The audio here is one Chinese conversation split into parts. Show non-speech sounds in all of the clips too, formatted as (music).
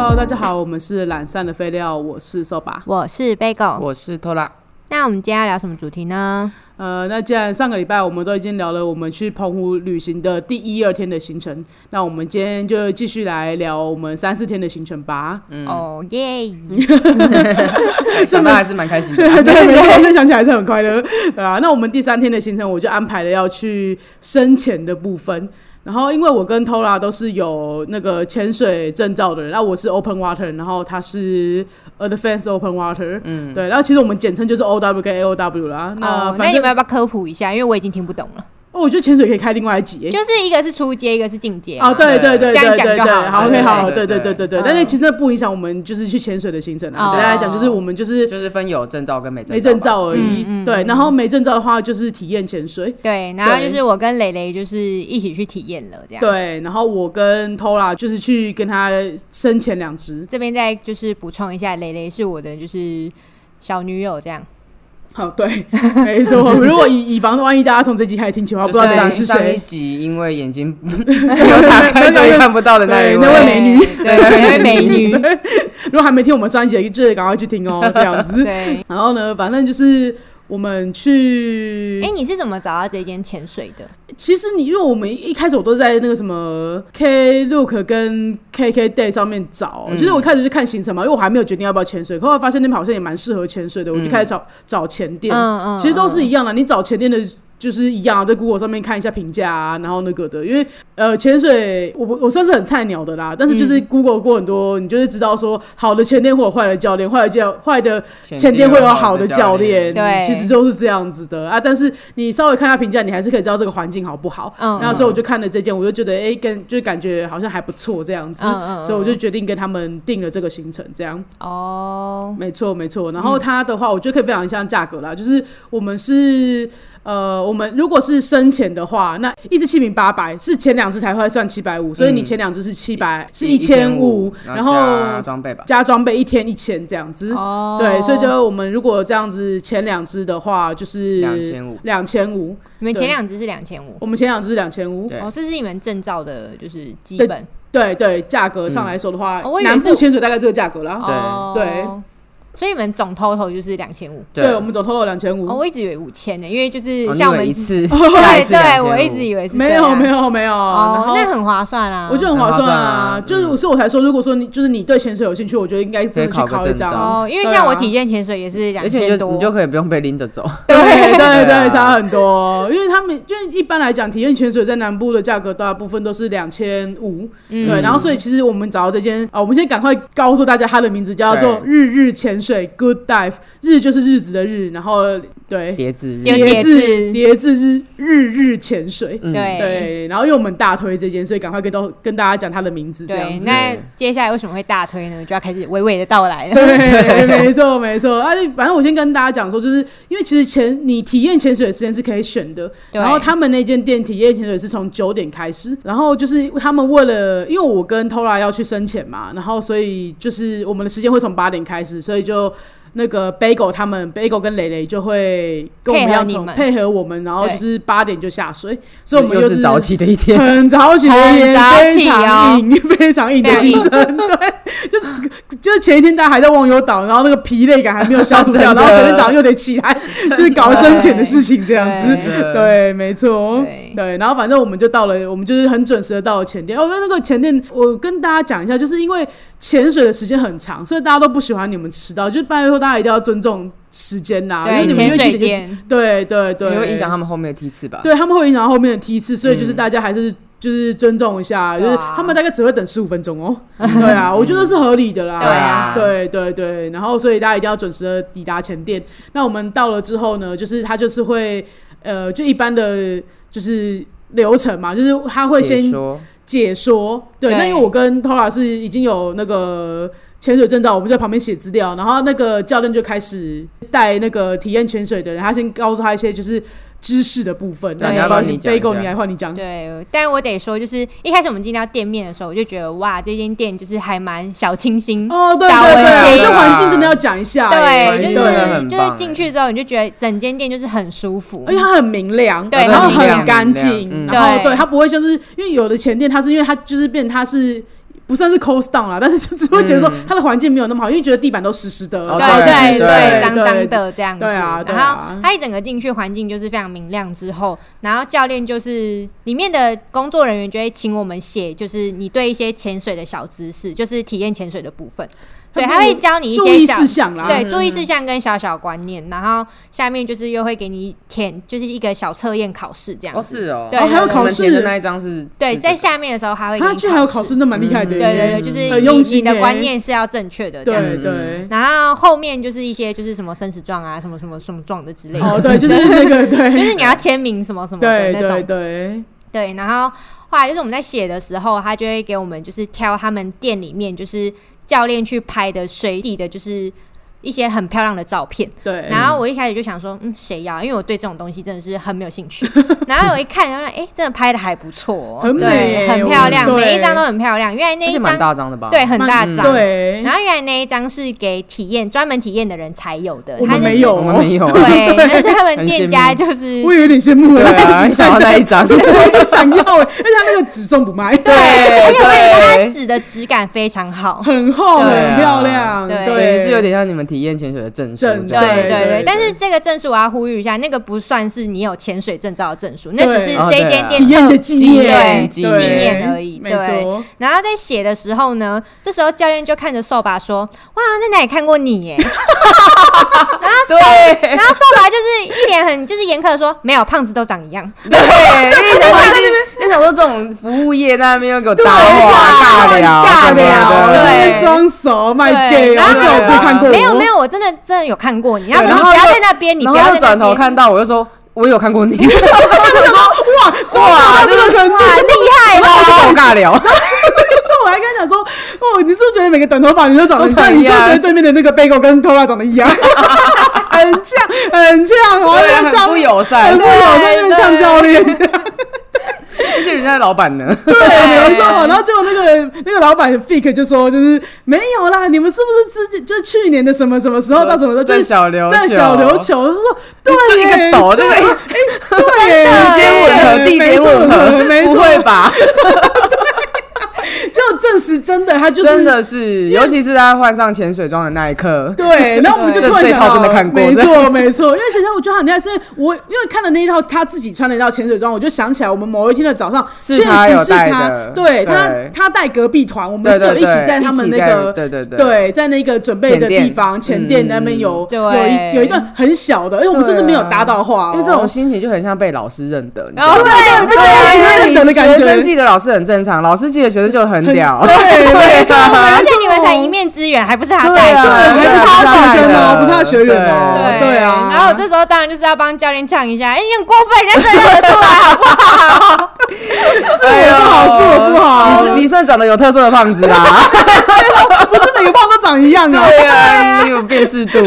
Hello，大家好，我们是懒散的废料，我是瘦吧。我是 Bagel。我是拖拉，那我们今天要聊什么主题呢？呃，那既然上个礼拜我们都已经聊了我们去澎湖旅行的第一二天的行程，那我们今天就继续来聊我们三四天的行程吧。哦耶！(laughs) 想到还是蛮开心的。(laughs) 对，没错，就想起来是很快乐，对啊。那我们第三天的行程，我就安排了要去深潜的部分。然后，因为我跟 Tola 都是有那个潜水证照的人，那我是 Open Water，然后他是 Advanced Open Water，嗯，对。然后其实我们简称就是 O W 跟 A O W 啦。那哦，那反正你们要不要科普一下？因为我已经听不懂了。哦，我觉得潜水可以开另外一集。就是一个是初阶，一个是进阶嘛。哦，对对对这样对对对，讲就好好，OK，好，对对对对对对对。嗯但是其实那不影响我们就是去潜水的行程啊。哦简单来讲，就是我们就是就是分有证照跟没证没证照而已。对，然后没证照的话就是体验潜水。对，然后就是我跟蕾蕾就是一起去体验了，这样。。对，然后我跟 Tola 就是去跟他深潜两只。这边再就是补充一下，蕾蕾是我的就是小女友，这样。好，对，没错。如果以以防万一大家从这集开始听起的话，不知道谁是上哪个是上一。集因为眼睛 (laughs) 有打开所以看不到的那一对那位位，美女对，那位美女。如果还没听我们上一集，记得赶快去听哦，这样子。对。然后呢，反正就是我们去哎，你是怎么找到这间潜水的？其实你因为我们一开始我都在那个什么 Klook 跟 KK Day 上面找，嗯就是我一开始就看行程嘛，因为我还没有决定要不要潜水，后来发现那边好像也蛮适合潜水的，我就开始找、找潜店。嗯嗯其实都是一样的，你找潜店的。就是一样啊，在 Google 上面看一下评价啊，然后那个的，因为呃潜水我我算是很菜鸟的啦，但是嗯就是 Google 过很多，你就是知道说好的前店会有坏的教练，坏的教坏的前店会有好的教练，对其实就是这样子的啊。但是你稍微看下评价，你还是可以知道这个环境好不好。嗯然后所以我就看了这件，我就觉得哎、跟就是感觉好像还不错这样子，嗯嗯嗯所以我就决定跟他们定了这个行程，这样。哦，没错没错。然后它的话，我觉得可以分享一下价格啦，就是我们是。呃，我们如果是深潜的话，那一只气瓶八百，是前两只才会算七百五，所以你前两只是七百、是一千五，然后加装备吧，加装备一天一千这样子。哦，对，所以就我们如果这样子前两只的话，就是两千五两千五。你们前两只是两千五，我们前两只是两千五。对哦，这是你们证照的，就是基本。对对，价格上来说的话，南部潜水大概这个价格啦。哦，对，所以你们总 total 就是两千五。对，我们总 total 两千哦，五。我一直以为五千呢，因为就是像我们为一次，(laughs) 对对，我一直以为是没有没有没有，哦，那很划算啊。我觉得很划算啊。啊，就是所以我才说，如果说你就是你对潜水有兴趣，我觉得应该真的去考考一张。哦，因为像我体验潜水也是两而且千多，你就可以不用被拎着走，对对对差很多。因为他们因为一般来讲，体验潜水在南部的价格大部分都是两千五，嗯。对。然后所以其实我们找到这间啊，我们先赶快告诉大家它的名字叫做日日潜水 Good Dive，日就是日子的日，然后对叠字日有叠字字叠字日日日潜水。嗯对对，然后因为我们大推这件，所以赶快跟都跟大家讲他的名字，这样。子。那接下来为什么会大推呢？就要开始娓娓的道来了。对，没错没错。啊，反正我先跟大家讲说，就是因为其实潜你体验潜水的时间是可以选的，然后他们那间店体验潜水是从九点开始，然后就是他们为了，因为我跟 Tola 要去深潜嘛，然后所以就是我们的时间会从八点开始，所以就。那个 Bagel 他们 Bagel 跟蕾蕾就会跟我们一样配合你们从配合我们，然后就是八点就下水，所以我们是又是 (laughs) 早起的一天，很早起的一天，非常硬，(laughs) 非常硬的行程。(laughs) 对，就就是前一天大家还在忘忧岛，然后那个疲累感还没有消除掉，然后隔天早上又得起来，就是搞深浅的事情这样子。对对，没错对，对。然后反正我们就到了，我们就是很准时的到了前店。哦，因为那个前店，我跟大家讲一下，就是因为潜水的时间很长，所以大家都不喜欢你们迟到，就拜托大家一定要尊重时间呐，因为，你们潜水因为几点就店，对对对，你会影响他们后面的梯次吧？对他们会影响到后面的梯次，所以就是嗯大家还是就是尊重一下，就是他们大概只会等十五分钟哦。(laughs) 对啊，我觉得是合理的啦。对啊对对对，然后所以大家一定要准时的抵达前店。那我们到了之后呢，就是他就是会呃，就一般的就是流程嘛，就是他会先解说。对，对那因为我跟 Tora 是已经有那个潜水证照，我们在旁边写资料，然后那个教练就开始带那个体验潜水的人，他先告诉他一些就是知识的部分。那要不要先你要不要你讲一 Bagel 你来换你讲？对，但我得说，就是一开始我们进到店面的时候，我就觉得哇，这间店就是还蛮小清新。哦，对对对这环境真的要讲一下欸，对，就是就是进去之后，你就觉得整间店就是很舒服而。且它很明亮，对然后很干净，然后对对它不会就是因为有的前店它是因为它就是变它是不算是 cost down 啦，但是就只会觉得说它的环境没有那么好，因为觉得地板都湿湿的。哦对对对对脏脏的这样子。对啊然后它一整个进去环境就是非常明亮之后，然后教练就是里面的工作人员就会请我们写，就是你对一些潜水的小知识，就是体验潜水的部分。对，他他会教你一注意些小事项啦。对注意事项跟小小观念，然后下面就是又会给你填，就是一个小测验考试这样哦子。是哦，对哦还有考试的那一张是对，在下面的时候还会给啊，你居然还有考试，那蛮厉害的耶。对对对，就是很你用心你的观念是要正确的这样子。对对。然后后面就是一些就是什么生死状啊，什么什么什么状的之类的，哦，对，就是那个对，(laughs) 就是你要签名什么什么的对对那种。对，对，然后后来就是我们在写的时候，他就会给我们就是挑他们店里面就是教练去拍的水底的，就是一些很漂亮的照片。对，然后我一开始就想说，嗯，谁要？因为我对这种东西真的是很没有兴趣。(laughs) 然后我一看，然后哎，真的拍的还不错哦，很美对，很漂亮，每一张都很漂亮。原来那一张大张的吧？对很大蛮张，对，然后原来那一张是给体验专门体验的人才有的，我他没有。我们没有。啊，对，(laughs) 但是他们店家就是我有点羡慕了，对啊，很想要那一张，对 (laughs) 我就想要哎，而且他那个纸送不卖，而且我跟你说，它纸的质感非常好。很厚，很漂亮，对。对，是有点像你们体验潜水的证书对对对对但是这个证书我要呼吁一下，那个不算是你有潜水证照的证书，那只是这间店的特纪纪念，念纪念而已没对。然后在写的时候呢，这时候教练就看着扫把说：“哇，在哪里看过你耶？(laughs) ”对。然后扫把就是一脸很就是严苛的说：“没有，胖子都长一样。对，因为 (laughs) 想说这种服务业在那边又给我搭话尬聊尬聊，的，对装熟卖 gay，然后我最好是看过我，没有没有，我真的真的有看过你。然后不要在那边，你然后又不要转头看到我就说。我有看过你，(laughs) 哇，哇，这个程度，哇，厉害然后我就了！跟我尬聊，然 (laughs) 后我还跟他讲说，哦，你是不是觉得每个短头发女都长得很像？你是不是觉得对面的那个 bagel 跟 Tola 长得一样？(laughs) 很像，很像，我对，还在很不友善很不，友善，在那边呛教练。(laughs) 而且人家的老板呢，对，(laughs) 没错。然后结果那个那个老板 fake 就说，就是没有啦，你们是不是之前就是去年的什么什么时候到什么时候，就是在小琉球。在小琉球，他说对就一，个抖，这个对？耶，时间吻合，地点吻合，不会吧？(laughs) (laughs) 就证实真的，他就是真的是，尤其是他换上潜水装的那一刻，对，(laughs) 然后我们就突然想到，真的看过没错没错，因为其实我觉得很厉害，是因为我因为看了那一套他自己穿的一套潜水装，我就想起来我们某一天的早上，确实是他的，对他他带隔壁团，我们是有一起在他们那个对对对。对，在那个准备的地方前店。那边有嗯。有一有一段很小的，因为我们甚至没有搭到话哦，因为这种心情就很像被老师认得，然后吗？对对啊，因为认得的感觉生记得老师很正常，老师记得学生就很屌，(laughs) 对没错。(laughs) 而且你们才一面之缘，还不是他带的。对，还不是他学生哦，不是他学员哦，对对啊，然后我这时候当然就是要帮教练呛一下，哎，你很过分，人家真的认得出来，好不好？是我不好，是我不好，你是你算长得有特色的胖子啦，(laughs) 不是每个胖都长一样啊，对啊，你有辨识度，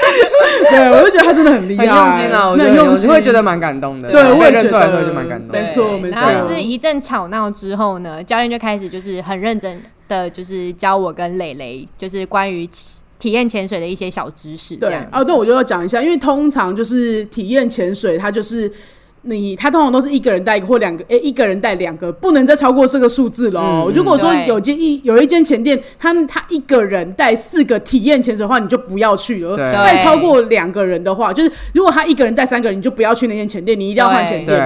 (laughs) 对，我就觉得他真的很厉害，很用心啊，我觉得很用心，会觉得蛮感动的，对，我也觉得认出来的时候就蛮感动的，没错没错。然后就是一阵吵闹之后呢，教练就开始就是很认真的，就是教我跟磊磊，就是关于体验潜水的一些小知识，这样。对哦，那，我就要讲一下，因为通常就是体验潜水，它就是。你他通常都是一个人带一个或两个，诶、一个人带两个，不能再超过这个数字喽。嗯如果说有间一有一间前店，他他一个人带四个体验潜水的话，你就不要去了。对。带超过两个人的话，就是如果他一个人带三个人，你就不要去那间前店，你一定要换前店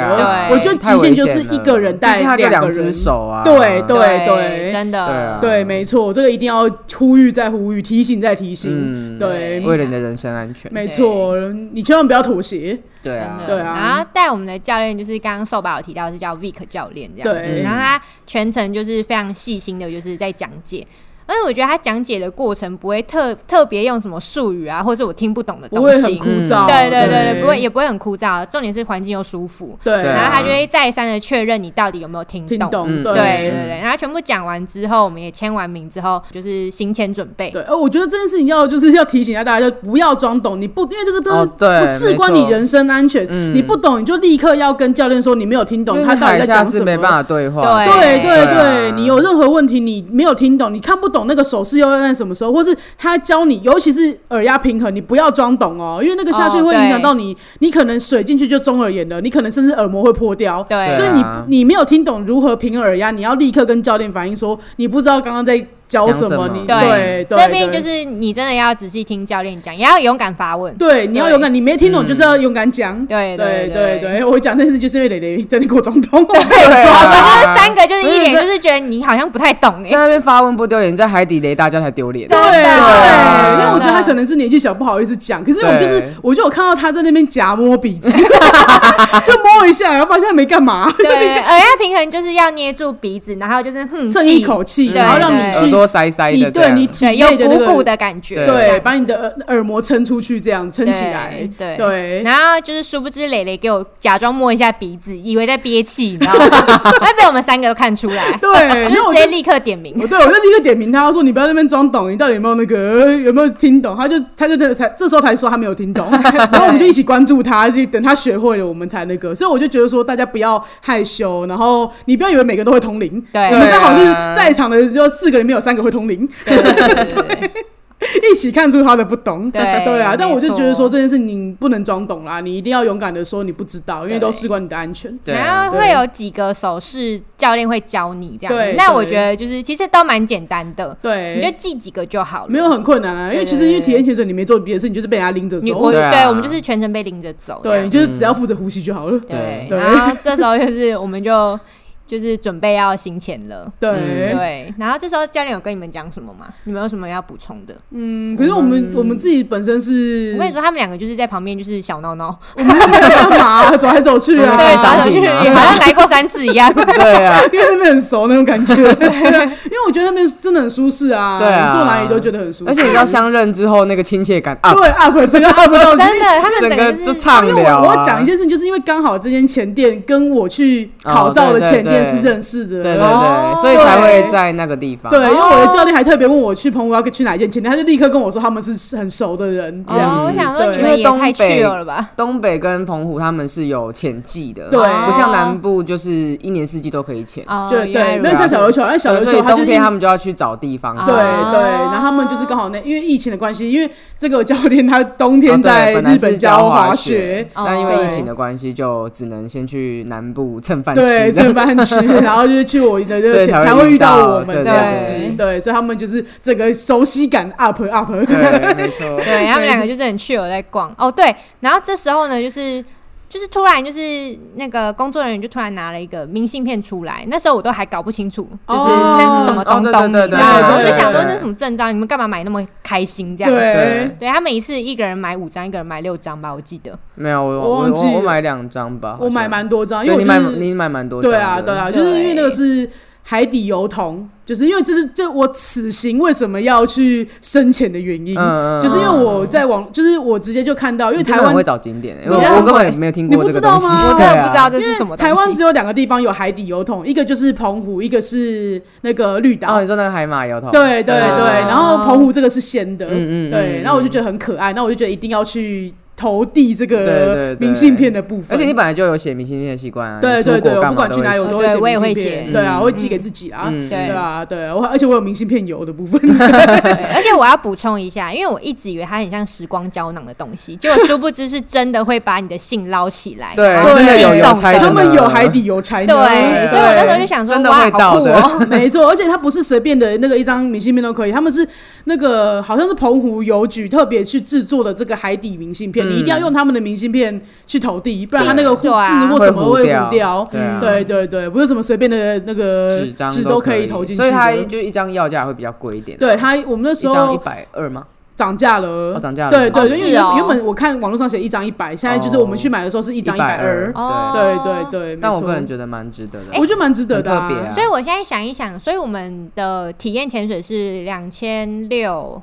我觉得极限就是一个人带两两个人。只。手啊，对对对对。真的，对啊。对，没错，这个一定要呼吁再呼吁，提醒再提醒。嗯。对，为了你的人身安全，没错，你千万不要妥协。对啊真，的。对啊然后带我们的教练就是刚刚瘦宝有提到是叫 Vic 教练这样子，对然后他全程就是非常细心的，就是在讲解。而且我觉得他讲解的过程不会特特别用什么术语啊，或者是我听不懂的东西，不会很枯燥。嗯对对对对对，不会也不会很枯燥。重点是环境又舒服，对，然后他就会再三的确认你到底有没有听懂。听懂。嗯对对对对，然后全部讲完之后，我们也签完名之后，就是行前准备。对，呃，我觉得这件事情要就是要提醒一下大家，就不要装懂，你不因为这个都事关你人身安全，嗯你不懂你就立刻要跟教练说你没有听懂他到底在讲什么。没办法对话，对对对对啊对，你有任何问题你没有听懂，你看不懂那个手势又要在什么时候，或是他教你，尤其是耳压平衡，你不要装懂哦，因为那个下去哦会影响到你，你可能水进去就中耳炎了，你可能甚至耳膜会破掉。对所以你你没有听懂如何平衡耳压，你要立刻跟教练反映说你不知道刚刚在教什么，你对对对，这边就是你真的要仔细听教练讲，也要勇敢发问。对，你要勇敢，你没听懂就是要勇敢讲。对对对对对，我讲这件事就是因为蕾蕾在那给我装懂，对 (laughs) 我们啊就是三个，就是一脸就是觉得你好像不太懂哎、在那边发问不丢脸，在海底雷大家才丢脸。对对，因为我觉得他可能是年纪小，不好意思讲。可是我就是，我就有看到他在那边夹摸鼻子，(laughs) 就摸一下，然后发现他没干嘛，对，(laughs) 耳压平衡就是要捏住鼻子，然后就是哼剩一口气，然后让对。你去，耳朵塞塞的你，对你体对，有内的鼓鼓。的感觉，对把你的耳耳膜撑出去，这样撑起来。对对，然后就是殊不知蕾蕾给我假装摸一下鼻子，以为在憋气，你知道吗？(laughs) 那被我们三个都看出来，对，然后我直接立刻点名。对我就立刻点名他说：“你不要在那边装懂，你到底有没有那个有没有听懂？”他就他就才这时候才说他没有听懂，(laughs) 然后我们就一起关注他，就等他学会了，我们才那个。所以我就觉得说，大家不要害羞，然后你不要以为每个都会通灵，对我们刚好是在场的就四个里面有三个会通灵，(laughs) 一起看出他的不懂。对 (laughs) 对啊，但我就觉得说这件事你不能装懂啦，你一定要勇敢的说你不知道，因为都事关你的安全。对然后会有几个手势教练会教你这样。对，那我觉得就是其实都蛮简单的，对，你就记几个就好了。没有很困难啊，因为其实因为体验潜水你没做别的事，你就是被人家拎着走。我。对我们就是全程被拎着走，对，你就是只要负责呼吸就好了。对，对。然后这时候就是我们就就是准备要行前了。对，对，然后这时候教练有跟你们讲什么吗？你们有什么要补充的？嗯，可是我们我们自己本身是，我跟你说，他们两个就是在旁边就是小闹闹，我们在干嘛？走来走去啊，对，走来走去，好像来过三次一样。(laughs) 对啊，因为那边很熟那种感觉。(laughs) 因为我觉得那边真的很舒适啊，对啊坐哪里都觉得很舒适。而且你知道相认之后那个亲切感啊，对 up 整个 up 到真的，他们整个就就是畅因为聊啊。我要讲一件事情，就是因为刚好这间前店跟我去考照的前店是认识的，对对哦对，所以才会在那个地方。对，因为我的教练还特别问我去澎湖要去哪一间前店，他就立刻跟我说他们是很熟的人，这样哦，子。我想说你们也太因为东北去了吧？东北跟澎湖他们是有潜季的，对不像南部就是一年四季都可以潜。哦，对对，没有像小琉球，因为小琉球冬天他们就要去找地方。对哦对，然后他们就是刚好那因为疫情的关系，因为这个教练他冬哦天在日本来是教滑滑雪，哦但因为疫情的关系，就只能先去南部蹭饭对，吃。正班区，(laughs) 然后就是去我的这所以才会个才会遇遇到到我们对这样对子，对，所以他们就是整个熟悉感 up up，对，没错。对他们两个就是很去有在逛。哦，对，然后这时候呢，就是就是突然就是那个工作人员就突然拿了一个明信片出来，那时候我都还搞不清楚，就是哦那是什么东东，我就想说对这是什么证照，你们干嘛买那么开心这样子？对，对他每一次一个人买五张，一个人买六张吧，我记得。没有，我我我买两张吧，我买蛮多张，因为你买你买蛮多张，对啊对啊，就是因为那个是。海底油桶，就是因为这是这我此行为什么要去深潜的原因，就是因为我在网，就是我直接就看到，因为台湾会找景点，因为你我我根本没有听你不知道过这个东西，吗？(laughs) 我真对啊的不知道这因为是什么。台湾只有两个地方有海底油桶，一个就是澎湖，一个是那个绿岛。哦，你说那个海马油桶，对对对对，然后澎湖这个是鲜的，嗯嗯嗯对，嗯然后我就觉得很可爱，那我就觉得一定要去投递这个明信片的部分。而且你本来就有写明信片的习惯啊，对对对，我不管去哪里我都会写我也会明信片，写。对啊，嗯。我会寄给自己啊，嗯。对对啊，对。啊，我而且我有明信片邮的部分，(laughs) 而且我要补充一下，因为我一直以为它很像时光胶囊的东西，结果殊不知是真的会把你的信捞起来，对真的有邮差他们有海底邮差，对，所以我那时候就想说，哇，真的会好到的酷哦。(laughs) (laughs) 没错，而且它不是随便的那个一张明信片都可以，他们是那个好像是澎湖邮局特别去制作的这个海底明信片，一定要用他们的明信片去投递，不然他那个字或什么会会糊掉。对啊，对对对，不是什么随便的那个纸张纸都可以投进去所以它。就一张要价会比较贵一点啊。对它，我们那时一张一候百二吗？涨价了哦，，涨价了。对对，哦因为原本我看网络上写一张一百，现在就是我们去买的时候是一张一百二。哦对对对，但我个人觉得蛮值得的。我觉得蛮值得的啊特别啊所以我现在想一想，所以我们的体验潜水是两千六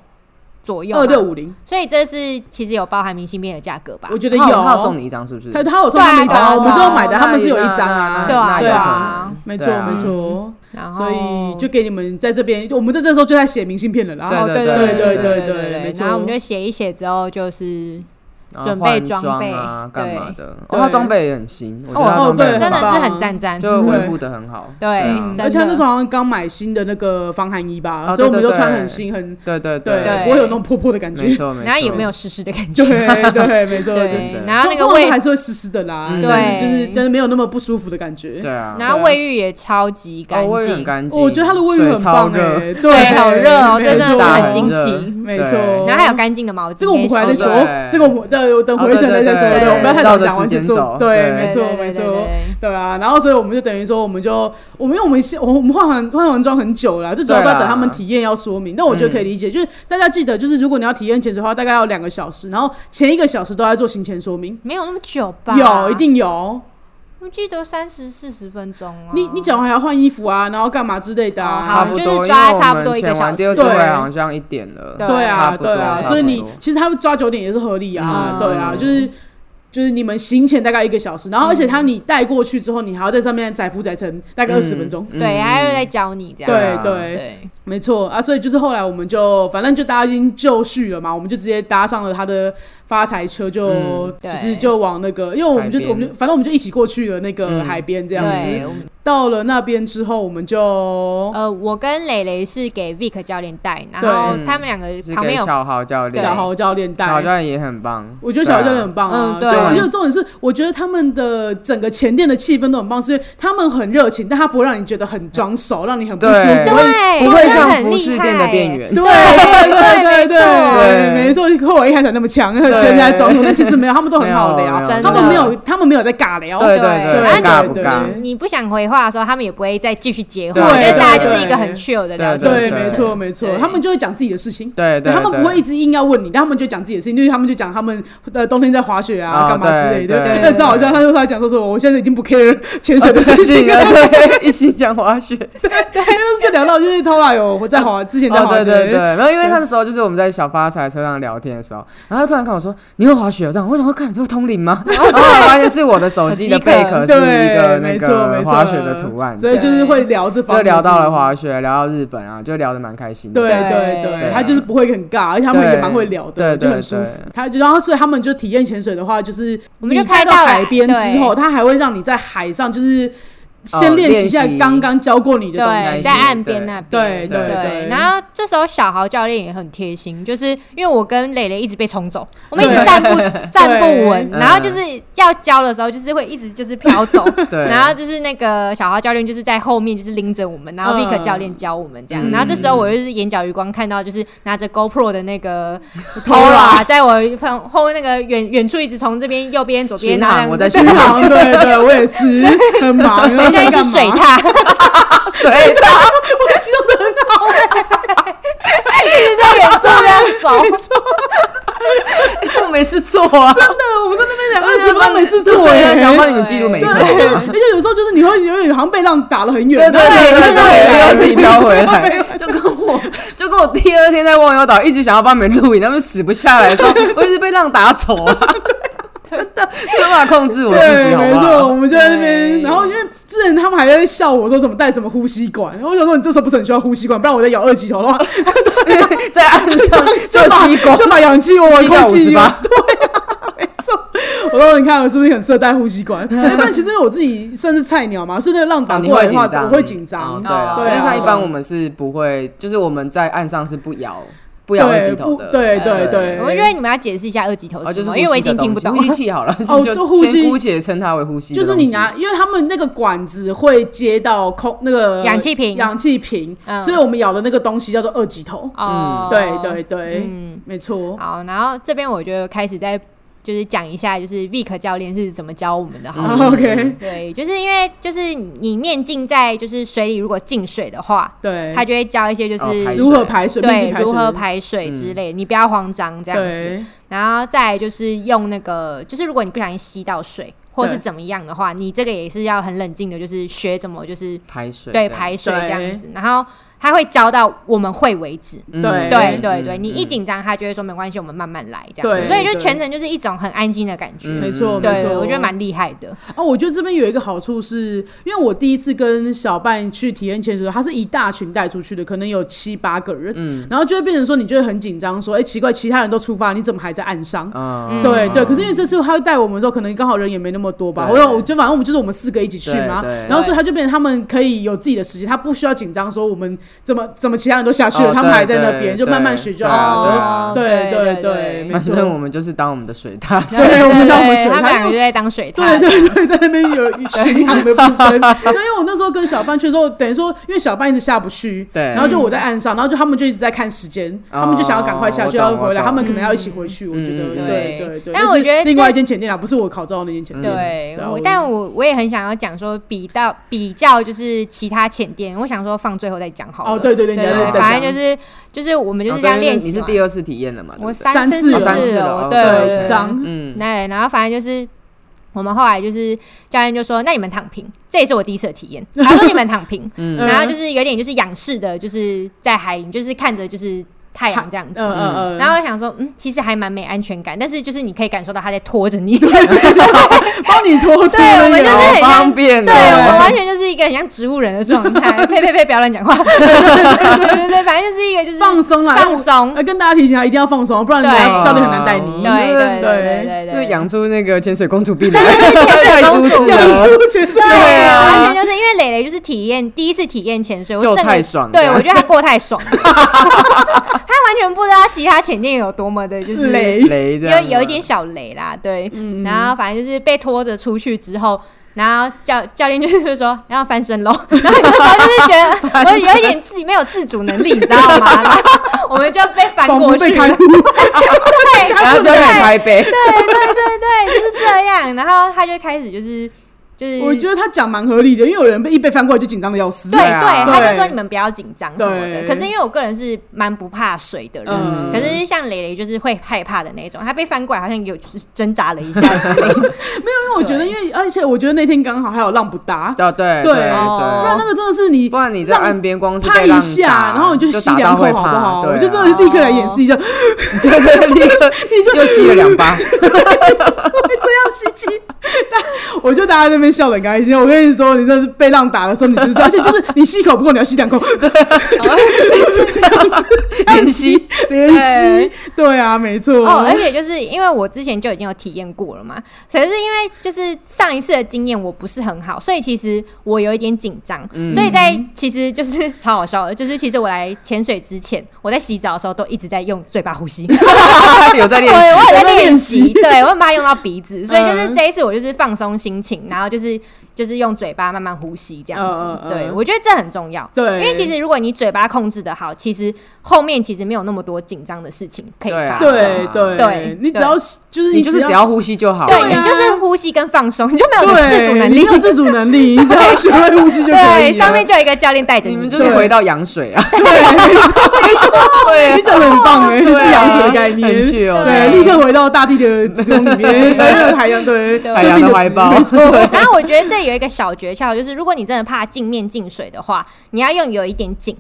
左右，二六五零。所以这是其实有包含明信片的价格吧？我觉得有，他有送你一张是不是？他他有送你一张，我们是有买的，他们是有一张啊，对啊，对啊，没错没错。所以就给你们在这边，我们在这时候就在写明信片了，然后对对对对对，没错。然后我们就写一写之后就是。准备装备装啊，干嘛的？哦，他装备也很新，我觉哦得他装备对真的是很赞赞。就维护的很好。对而且他那时候好像刚买新的那个防寒衣吧，哦所以我们对对对都穿很新很对对对，对不会有那种破破的感觉没。错。然后也没有湿湿的感觉。对 (laughs) 对，没错。对，然后那个通常卫还是会湿湿的啦，嗯但是就是对但是没有那么不舒服的感觉。对啊，然后卫浴也超级干净，干净，我觉得他的卫浴很棒热哎，(laughs) 对，水好热哦，真的是很惊奇。没错。然后还有干净的毛巾，这个我们回来再说哦对，这个我们对，我等回程再再说，哦对我们不要太早讲，完结束，对，没错没错对啊。然后所以我们就等于说，我们就我们因为我们先我我们化完化完妆很久了，就主要对啊要等他们体验要说明。但我觉得可以理解，就是大家记得，就是如果你要体验潜水的话，大概要两个小时，然后前一个小时都在做行前说明，没有那么久吧？有一，定有。我记得三十四十分钟啊。你你讲完还要换衣服啊，然后干嘛之类的哦啊好。就是差不多，抓差不多一个小时。第二次会对。好像一点了，对。对啊，对啊，所以你其实他们抓九点也是合理啊，嗯。对啊，就是就是你们行前大概一个小时，然后而且他你带过去之后，你还要在上面载浮载沉大概二十分钟，嗯。对，还会再教你这样。对啊对，对，没错啊，所以就是后来我们就反正就大家已经就绪了嘛，我们就直接搭上了他的发财车就，嗯就是就往那个，因为我们就我们就反正我们就一起过去了那个嗯海边这样子。到了那边之后，我们就呃，我跟蕾蕾是给 Vic 教练带，然后他们两个旁边有小豪教练，小豪教练带。小豪教练也很棒，我觉得小豪教练很棒啊，对啊嗯对。我觉得重点是，我觉得他们的整个前店的气氛都很棒，是因为他们很热情，但他不会让你觉得很装熟，让你很不舒服，对。不会像服饰店的店员，对对对对对没错，和我一开始那么强，觉得人家装熟，但其实没有，他们都很好聊，他们没有，他们没有在尬聊，对对对对尬不尬？对。对你不想回话的时候，他们也不会再继续接话，对我觉得大家就是一个很 chill 的聊天对，没错没错，他们就会讲自己的事情。对对，他们不会一直直硬要问你，但他们就讲自己的事情，因为他们就讲他们呃冬天在滑雪啊，哦干嘛之类的。对对那正 (laughs) 好像他就在讲说说，我现在已经不 care 潜水的事情。了，了，对，一心讲滑雪，对，就聊到就是 Tola 有我在滑之前在哦，滑雪，对对对，然后因为他的时候就是我们在小发财车上聊天的时候，然后他突然跟我说：“你会滑雪哦？”这样，我想说，看这会通灵吗？然后后来发现是我的手机的贝壳是一个对，那没错没错，个滑雪的图案，所以就是会聊这方面，就聊到了滑雪，聊到日本啊，就聊得蛮开心的。对对对对，他就是不会很尬，而且他们也蛮会聊的，对对就很舒服对。他然后所以他们就体验潜水的话，就是我们就你开到海边之后，他还会让你在海上就是先练习一下刚刚教过你的东对，西。在岸边那边，对对对对然后这时候小豪教练也很贴心，就是因为我跟蕾蕾一直被冲走，我们一直站不 (laughs) 站不稳，嗯。然后就是要教的时候，就是会一直就是飘走，(laughs) 对，然后就是那个小豪教练就是在后面就是拎着我们，然后嗯。Vic 教练教我们这样，嗯。然后这时候我就是眼角余光看到就是拿着 GoPro 的那个 Tora 在我后后那个远远处一直从这边右边左边，巡然后这样航我在巡航，对对，我也是很忙，然后很像一在干嘛只水獭，(laughs) 我们形容的很好哎，一直在远处这样走。我没事做啊，真的，我们在那边两二十分钟没事做哎，想帮你们记录每一对，刻。而且有时候就是你会有点好像被浪打了很远，对对对对对，要自己飘回对来，就跟我就跟我第二天在忘忧岛一直想要帮你们录影，他们死不下来的时候，我一直被浪打走啊，真的没办法控制我自己，对，好不没错，我？们就在那边，然后因为之前他们还在笑我说什么带什么呼吸管，然后我想说你这时候不是很需要呼吸管，不然我在咬二级头的话，(laughs) 在岸上 (laughs) 就把吸光，就把氧气我吸空气58 (laughs) 对啊，没错。我说你看我是不是很适合带呼吸管？哎但其实因为我自己算是菜鸟嘛，所以那个浪打过来的话，会紧张，我会紧张哦。对啊，对啊但像一般我们是不会，就是我们在岸上是不摇不摇二级头的，对不对对对。我觉得你们要解释一下二级头啊，就是是什么，因为我已经听不懂呼。吸器好了，哦就就呼吸。先姑且称它为呼吸就是你拿，因为他们那个管子会接到空那个氧气瓶。氧气瓶，嗯。所以我们咬的那个东西叫做二级头。嗯，对对对，嗯，没错。好，然后这边我就开始在就是讲一下，就是 Vic 教练是怎么教我们的，好 OK，(laughs) 对，就是因为就是你面镜在就是水里，如果进水的话，对，他就会教一些就是、哦如何排水，对如何排水之类，你不要慌张这样子。然后再来就是用那个，就是如果你不小心吸到水或是怎么样的话，你这个也是要很冷静的，就是学怎么就是排水对排水这样子。然后他会教到我们会为止。嗯对嗯对对对，嗯你一紧张，他就会说没关系，我们慢慢来这样子。对所以就全程就是一种很安心的感觉。嗯没错，没，错，我觉得蛮厉害的。哦，我觉得这边有一个好处是，因为我第一次跟小伴去体验潜水，他是一大群带出去的，可能有七八个人，嗯然后就会变成说，你就会很紧张，说，哎、奇怪，其他人都出发，你怎么还在岸上？嗯对对，可是因为这次他会带我们的时候，可能刚好人也没那么多吧。我我就反正我们就是我们四个一起去嘛然后所以他就变成他们可以有自己的时间，他不需要紧张说我们怎么怎么其他人都下去了，哦他们还在那边，就慢慢学就对好了。啊对对对反。正我们就是当我们的水獭，(laughs) 对我们当我们水他们他因为两个就在当水对獭。对对，在那边有巡航的部分。那因为我那时候跟小班去的时候，等于说，因为小班一直下不去，对然后就我在岸上，然后就他们就一直在看时间，他们就想要赶快下去，要回来，他们可能要一起回去。我觉得，嗯对对对。但我觉得另外一间前店啊，不是我考照的那间前店。对但我我也很想要讲说比到比较就是其他浅店，我想说放最后再讲好了。哦，对对对，反正就是就是我们就是这样练习嘛。你是第二次体验了嘛？我三三次四三次了对对对对以上。嗯，那然后反正就是我们后来就是教练就说，那你们躺平，这也是我第一次的体验。他说你们躺平，(laughs) 嗯然后就是有点就是仰视的，就是在海里，就是看着就是太阳这样子。嗯嗯嗯，然后我想说，嗯，其实还蛮没安全感，但是就是你可以感受到他在拖着你，(laughs) 帮你拖出对我们就是很方便对哦我们完全就是一个很像植物人的状态。(laughs) 呸呸呸，不要乱讲话。对 (laughs) 对对，反正就是一个就是放松啦，放松。呃，跟大家提醒啊，一定要放松，不然教练很难带你。对对对对对对对，就养出那个潜水公主病来，对对太舒适养了。出潜水对啊完全就是因为磊磊就是体验第一次体验潜水，我就太爽对我觉得他过太爽了，他完全不知道其他前店有多么的就是雷雷这样有有一点小雷啦，对，嗯然后反正就是被拖着出去之后。然后教教练就是说然后翻身喽，(laughs) 然后有时候就是觉得我有一点自己没有自主能力，你知道吗？然 (laughs) 后我们就被翻过去。对，然后就很拍背，对对对对，就是这样。然后他就开始就是就是，我觉得他讲蛮合理的，因为有人被一被翻过来就紧张的要死。对对他就对说你们不要紧张什么的。可是因为我个人是蛮不怕水的人，嗯。可是像蕾蕾就是会害怕的那种，他被翻过来好像有就是挣扎了一下。之类的。因为我觉得，因为而且我觉得那天刚好还有浪不大，哦对对。对哦不然那个真的是你不然你在岸边光是拍一下，然后你就吸两口好不好？我就真的的立刻来演示一下，对对，(laughs) 立刻又吸了两巴，(laughs) 吸气。但我就大家在那边笑得很开心。我跟你说，你真的是被浪打的时候，你就知道，而且就是你吸一口不够，你要吸两口，(laughs) 连吸，连吸。对啊，没错。哦，而且就是因为我之前就已经有体验过了嘛，可是因为就是上一次的经验我不是很好，所以其实我有一点紧张，嗯所以在其实就是 (laughs) 超好笑的，就是其实我来潜水之前，我在洗澡的时候都一直在用嘴巴呼吸，(laughs) 有在对，练习。我有在练习对我很怕用到鼻子，所以就是嗯。这一次我就是放松心情，然后就是就是用嘴巴慢慢呼吸这样子。嗯嗯嗯。对我觉得这很重要。对，因为其实如果你嘴巴控制的好，其实后面其实没有那么多紧张的事情可以发生。对对对你只要就是你就是只要呼吸就好。了。对你就是呼吸跟放松，你就没有自主能力。你。有自主能力，你只要学会呼吸就可以对，上面就有一个教练带着你。们。就是回到羊水啊，对，没错没错，对你讲的很棒哎，对啊。是羊水的概念，对，立刻回到大地的子宫里面，那个 (laughs) 海洋对对。生命海洋的怀抱，然后我觉得这有一个小诀窍，就是如果你真的怕镜面进水的话，你要用有一点紧，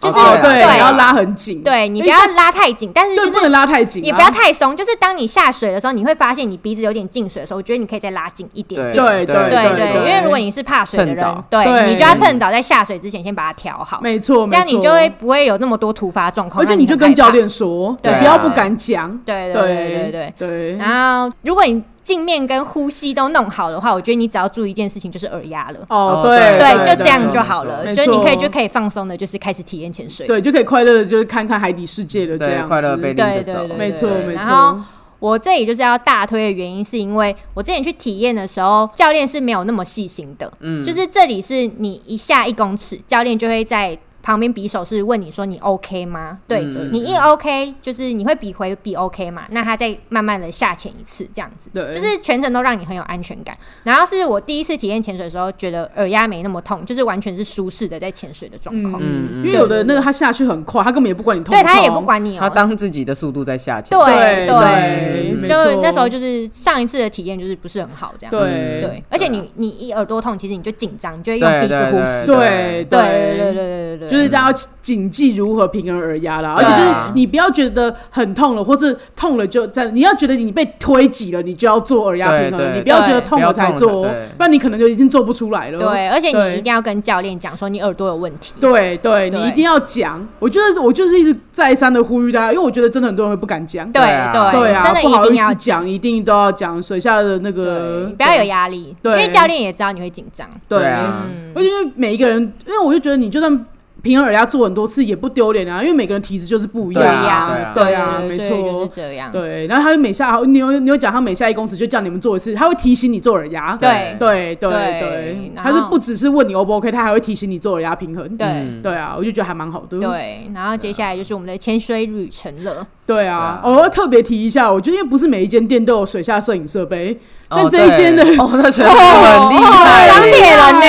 就是哦对，对。你要拉很紧，对你不要拉太紧，但是对，不能就是拉太紧啊，也不要太松，就是当你下水的时候，你会发现你鼻子有点进水的时候，我觉得你可以再拉紧一点点。对对对因为如果你是怕水的人，对对。你就要趁早在下水之前先把它调好，没错，这样你就会，不会有那么多突发状况。而且你就跟教练说，对不要不敢讲，对对对对。对。对，然后，如果你镜面跟呼吸都弄好的话，我觉得你只要注意一件事情，就是耳压了。哦哦对对，对就这样就好了。没就是你可以就可以放松的，就是开始体验潜水。对，就可以快乐的，就是看看海底世界的这对，样子，快乐被对拎着走对对，没错没对然后错，我这里就是要大推的原因，是因为我之前去体验的时候，教练是没有那么细心的。嗯就是这里是你一下一公尺，教练就会在旁边匕首是问你说你 OK 吗？对、嗯你一 OK，就是你会比回比 OK 嘛？那他再慢慢的下潜一次，这样子，对就是全程都让你很有安全感。然后是我第一次体验潜水的时候，觉得耳压没那么痛，就是完全是舒适的在潜水的状况。嗯因为有的那个他下去很快，他根本也不管你痛不痛，对他也不管你哦、他当自己的速度在下潜。对对就错那时候就是上一次的体验就是不是很好这样。对对，而且你你一耳朵痛，其实你就紧张，你就会用鼻子呼吸。对对对对对对对就就是大家要谨记如何平衡耳压啦，而且就是你不要觉得很痛了，或是痛了就在，你要觉得你被推挤了，你就要做耳压平衡，你不要觉得痛了才做哦不然你可能就已经做不出来了。对，而且你一定要跟教练讲说你耳朵有问题。对对，对你一定要讲。我觉得我就是一直再三的呼吁大家，因为我觉得真的很多人会不敢讲。对对啊对对啊真，的不好意一定要思讲，一定都要讲水下的那个对，，不要有压力，因对为教练也知道你会紧张。对对啊嗯，而且因为每一个人，因为我就觉得你就算平衡耳压做很多次也不丢脸啊，因为每个人体质就是不一样对啊啊，对啊，没错就是错。这样。对，然后他就每下你有你有讲他每下一公尺就叫你们做一次，他会提醒你做耳压。对对对对他是不只是问你 O 不 OK，他还会提醒你做耳压平衡。对嗯对啊，我就觉得还蛮好的。对，然后接下来就是我们的潜水旅程了。对啊，我要特别提一下，我觉得因为不是每一间店都有水下摄影设备，但哦这一间的哦，那全部很厉害，钢铁人呢？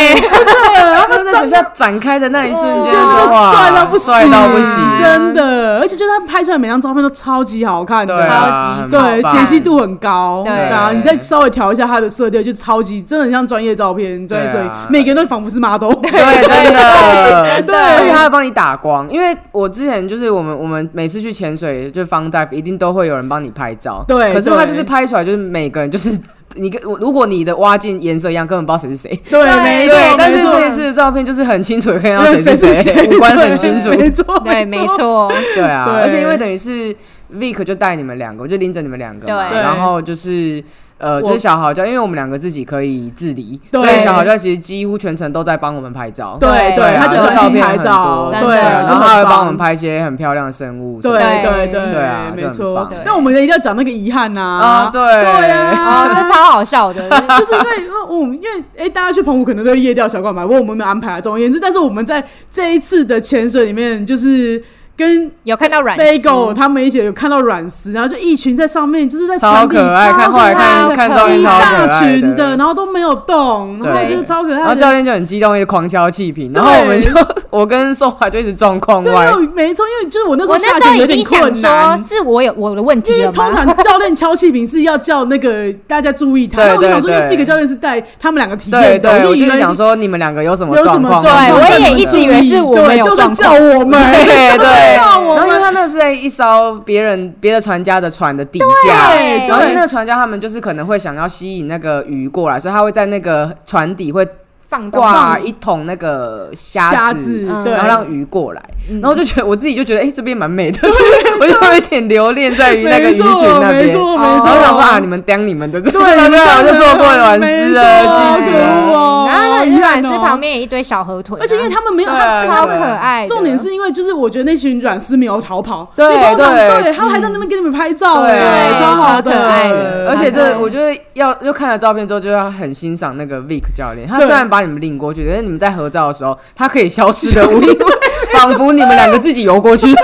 他在水下展开的那一瞬间，真的哇帅到不行，帅到不行，真的，而且就是他拍出来每张照片都超级好看，超级对，解析度很高，对。啊，你再稍微调一下他的色调，就超级真的很像专业照片、专业摄影每个人都仿佛是 model，对，真的，(laughs) 对。而且他会帮你打光，因为我之前就是我们我们每次去潜水就 fun dive 一定都会有人帮你拍照，对对可是他就是拍出来就是每个人就是你跟如果你的挖镜颜色一样，根本不知道谁是谁。(laughs) 对，对没错，，但是这一次的照片就是很清楚的看到谁是谁，(laughs) 五官很清楚。(laughs) 没错，对，没。错，对啊，而且因为等于是 Vic 就带你们两个，我就拎着你们两个嘛，对然后就是。呃，我就是小好教，因为我们两个自己可以自理，对所以小好教其实几乎全程都在帮我们拍照。对对他就专心拍照，片很多对，就然后他会帮我们。拍一些很漂亮的生物对。对对对啊没错棒。但我们一定要讲那个遗憾呐啊，，对对啊哦，这超好笑的，(laughs) 就是因为因为我们因为哎、大家去澎湖可能都会夜钓小灌嘛，不过我们没有安排啊。总而言之，但是我们在这一次的潜水里面，就是跟有看到软丝。Bagel 他们一起有看到软丝，然后就一群在上面，就是在超船底可爱，超看后来看看照片一超可大群的，然后都没有动，然后对。就是超可爱然后。教练就很激动，一直狂敲气瓶，然后我们就我跟宋华就一直撞框对，没错，因为就是我那时候下潜有点困难。是我有我的问题因为？通常教练敲气瓶是要叫那个大家注意他，对那我就想说，因为对 Fig 教练是带他们两个体对验的，对，我就是想说你们两个有什么有什状况？么状况，对我也一直以为是我们对有状就是叫我们，对 (laughs) 就在叫我然后因为。他那是在一艘别人别的船家的船的底下，然后因为那个船家他们就是可能会想要吸引那个鱼过来，所以他会在那个船底会放挂一桶那个虾虾子子，嗯，然后让鱼过来，嗯。然后就觉得我自己就觉得，哎、这边蛮美的，就是 (laughs) 我就有一点留恋在于那个鱼群那边，没错，没然错，后我想说啊，你们当你们的，对对，对，(laughs) 我就做过软丝了，错气死可恶了。哦。然后那遗憾软丝哦旁边也一堆小河豚啊，而且因为他们没有，超可爱，重点是因为就是我觉得那群软丝没有逃跑，对对对，他们还在那边给你们拍照，对哎，对。超好超可爱的而且这我觉得要又看了照片之后，就要很欣赏那个 Vic 教练。他虽然把你们领过去，但是你们在合照的时候，他可以消失的无影，(laughs) 仿佛你们两个自己游过去。(laughs)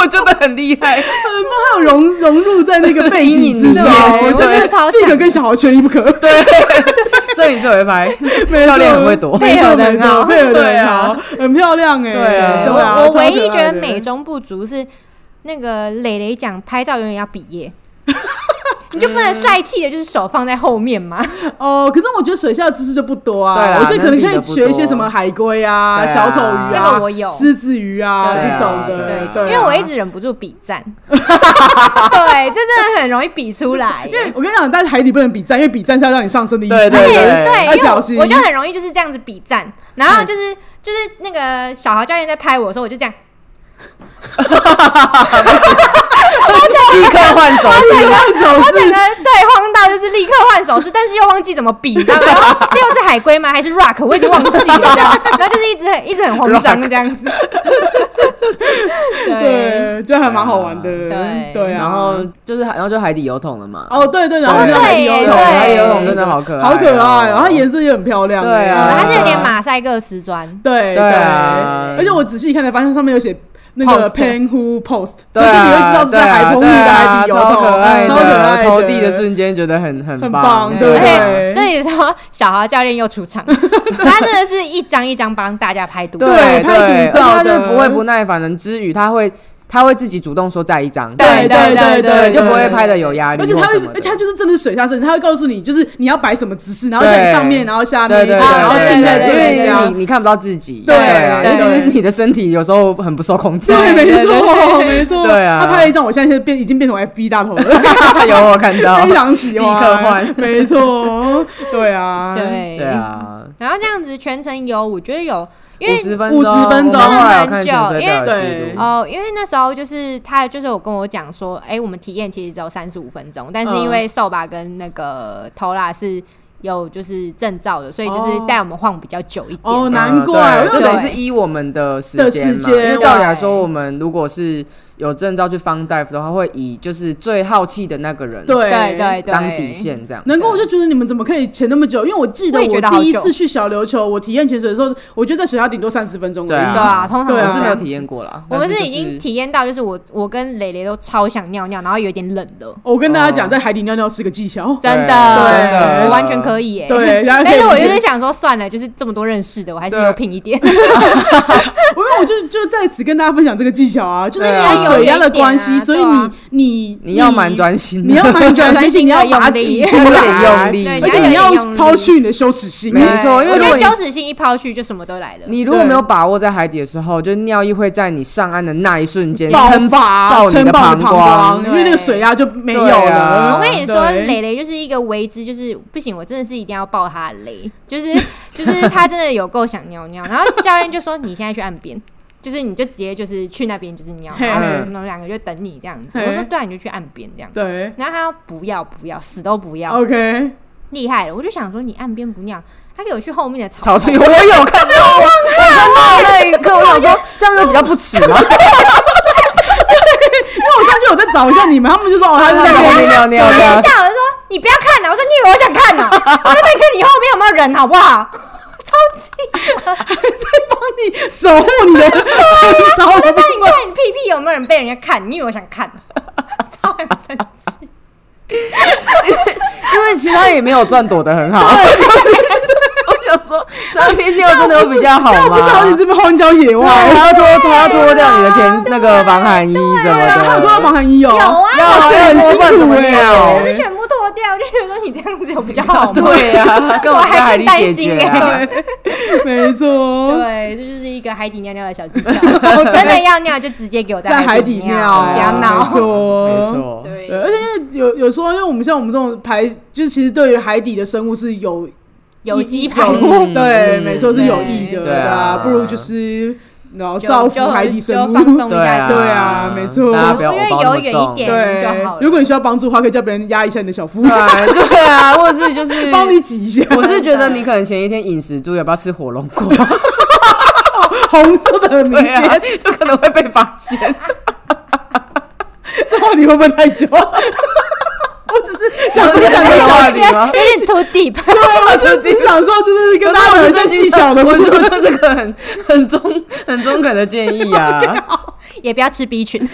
我觉得很厉害，很有融融入在那个背景之中，(laughs) 我觉得超这个跟小豪缺一不可，对，摄影师会拍，教练很会躲。配合配合的很对啊好，很漂亮哎，对啊。我我唯一觉得美中不足是那个磊磊讲拍照永远要比耶。你就不能帅气的，就是手放在后面吗？哦，可是我觉得水下的知识就不多啊，对啦我觉得可能可以学一些什么海龟啊、对啊小丑鱼啊，这个我有。狮子鱼啊对啊这种的，对啊对啊，因为我一直忍不住比赞，(laughs) 对，这真的很容易比出来。因为我跟你讲，但是海底不能比赞，因为比赞是要让你上升的意思。对对对。对，因为要小心。我我就很容易就是这样子比赞，然后就是就是那个小豪教练在拍我的时候，我就这样，(laughs) 立刻换手势，换手我整势个对慌到就是立刻换手势，但是又忘记怎么比，你知道吗？然 (laughs) 后又是海龟吗？还是 rock？我已经忘记了 (laughs) 然后就是一直很一直很慌张这样子。对，就还蛮好玩的。对然后就是然后就海底油桶了嘛。哦，对对，然后对那个海底游泳，对对海底游桶真的好可爱哦，好可爱，然后它颜色也很漂亮。对啊它是有点马赛克瓷砖，对对啊而且我仔细看才发现上面有写。那个 Post Penhu Post，所以你会知道是在海澎里的海底游对啊超，可爱的，投递的瞬间觉得很很很棒，对不对。这里说小豪教练又出场，(laughs) 他真的是一张一张帮大家拍图。对对拍对，独照他就不会不耐烦的之余，他会他会自己主动说再一张，对对对对，就不会拍的有压力而且他会而且他就是真的是水下摄影，他会告诉你，就是你要摆什么姿势，然后在你上面，然后下面，对对对，然后定在这里，这对因为样。你。你看不到自己，对啊，尤其是你的身体有时候很不受控制，对，没错，没错。对啊。他拍了一张，我现在现在变已经变成 FB 大头了，(laughs) 有我看到，非常喜欢，立刻换。没错，对啊，对对。啊，然后这样子全程游，我觉得有，因为五十分50分钟。我们后来看潜水很久因为表记对。录，哦，因为那时候就是他就是有跟我讲说，哎、我们体验其实只有三十五分钟，但是因为瘦吧跟那个头啦是有就是证照的，所以就是带我们晃比较久一点。哦难怪就等于是依我们的时的间嘛，时间因为照理来说，我们如果是有证照去方大夫的话，会以就是最好奇的那个人对对对对，当底。线这样子。难怪我就觉得你们怎么可以潜那么久？因为我记得我第一次去小琉球，我体验潜水的时候，我觉得在水下顶多三十分钟而已。对啊通常我是没有体验过啦，我们是已经体验到，就是我我跟蕾蕾都超想尿尿，然后有点冷的，我跟大家讲，哦在海底尿尿是个技巧。(laughs) 真的，对我完全可以耶。对，(laughs) 但是我就是想说，算了，就是这么多认识的，我还是对有品一点。(laughs) 因为我就就在此跟大家分享这个技巧啊，就是因对啊为水压的关系，所以你你你要蛮专心的，你要蛮专心，(laughs) 你要把它挤出来用，(laughs) 力而且你要抛去你的羞耻心。没错因为我觉得如果羞耻心一抛去，就什么都来了。你如果没有把握在海底的时候，就尿意会在你上岸的那一瞬间爆撑发，爆你的撑爆膀胱因为那个水压就没有了。啊我跟你说，对蕾蕾就是一个为之，就是不行，我真的是一定要爆他的雷，就是就是他真的有够想尿尿，然后教练就说你现在去岸边。就是你就直接就是去那边就是尿，嘿然后我们两个就等你这样子。我说对啊，你就去岸边这样。对然后他要不要不要，死都不要，，OK，厉害了。我就想说你岸边不尿，他给我去后面的草丛丛，我有看到，我看到那一刻，我想说这样就比较不耻嘛，因为我上去我在找一下你们，他们就说哦，他是在尿尿这的，样我就说你不要看了，我说你以为我想看呢？我在那边看你后面有没有人，好不好？超气！帮你守护你的证照的部那你分。看你屁屁有没有人被人家看？你以为我想看？超很生气！因为其他也没有赚躲得很好，就是我想说在那边尿真的会比较好吗不是好你？这边荒郊野，外，还要脱，还要脱掉你的前那个防寒衣什么对啊，还有脱掉，防寒衣哦，有啊要不然怎么苦尿哎。就是全部脱掉，就觉得说你这样子有比较好吗？对呀，(laughs) 跟我我在海还很担里解心哎、决啊。(laughs) 没错，对，这就是一个海底尿尿的小技巧。(laughs) 真的要尿就直接给我在海海底尿，尿，不要闹。没错，没。错，对对，而且因为有有时候，因为我们像我们这种排，就是其实对于海底的生物是有有机排。对，嗯没错是有益的，对对啊啊，不如就是然后造福海底生物，对啊。对啊没错。因为偶包那么游远一重。点对就好了，如果你需要帮助的话，可以叫别人压一下你的小腹，对对啊，或者是就是 (laughs) 帮你挤一下，我是觉得你可能前一天饮食注意要不要吃火龙果，(laughs) 红色的很明显，，就可能会被发现。(laughs) 这话题会不会太久？是想分享一个小技话题吗有点 too deep。对，我就只想说，就是跟大家讲一些技巧的我分。说这个很很中很中肯的建议啊，也不要吃 B 群，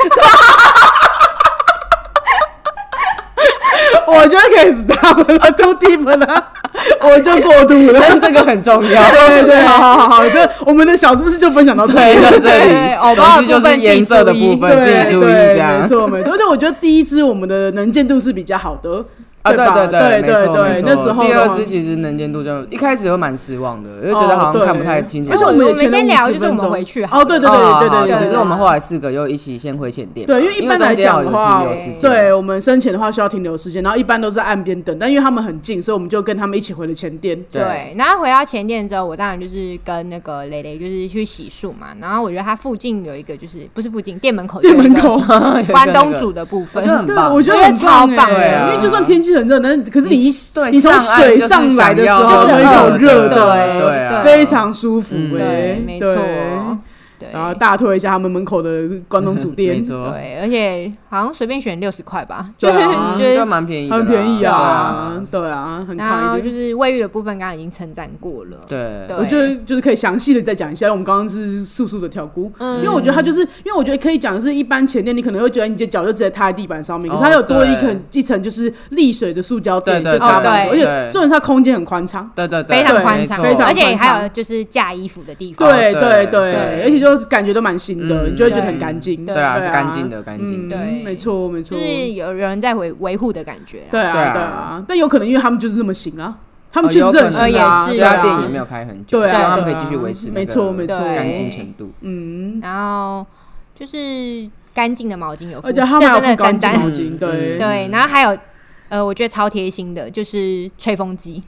我觉得可以 stop 了，too deep 了，(laughs) 我就过度了。但这个很重要。(laughs) 对对对，好好好好，这我们的小知识就分享到这对，里。对里，哦总之就是颜色的部分自己注意对这样没。错没错。而且我觉得第一支我们的能见度是比较好的，啊，对对？对对没错没错。对那时候第二支其实能见度就一开始会蛮失望的，因为觉得好哦像看不太清楚。而且我们我们先前了50聊就是我们回去哦，对对对对对对，总之我们后来四个又一起先回前店。对，因为一般来讲的话对我们生前的话需要停留时间，然后一般都是在岸边等，但因为他们很近，所以我们就跟他们一起回了前店。对对，然后回到前店之后，我当然就是跟那个蕾蕾就是去洗漱嘛。然后我觉得他附近有一个，就是不是附近店门口店门口，(laughs) 关东煮的部分我觉，得很对，棒。我觉得超棒因为就算天气很热，但是可是你一你从水上来的时候，就是很有热对的，对啊非常舒服对，，没错，对，然后大推一下他们门口的关东煮店。没，错，对，而且好像随便选六十块吧，就对是啊就是蛮便宜，很便宜对啊，对啊，很然后就看一点。是卫浴的部分，刚刚已经称赞过了。对。对。我觉得就是可以详细的再讲一下，因为我们刚刚是速速的跳估，嗯。因为我觉得它就是，因为我觉得可以讲的是，一般前店你可能会觉得你的脚就直接踏在地板上面，可是它哦有多一层一层就是沥水的塑胶垫，就差不多，而且对。重点是它空间很宽敞。对对对，非常宽敞，非常而且还有就是架衣服的地方。对对对而且就都感觉都蛮新的，嗯。你就会觉得很干净。对。对啊，是干净的，干净。对。没错没错。就，是有有人在维维护的感觉啊。对啊对啊。对啊，但有可能因为他们就是这么行啊，他们哦确实是很有可能行啊，也是这家对啊店也没有开很久，对啊希望他们可以继续维持那没个错没错。干净程度。嗯，然后就是干净的毛巾有附，而且他们还有这真的附干净赞毛巾，嗯对嗯。对，然后还有呃，我觉得超贴心的，就是吹风机。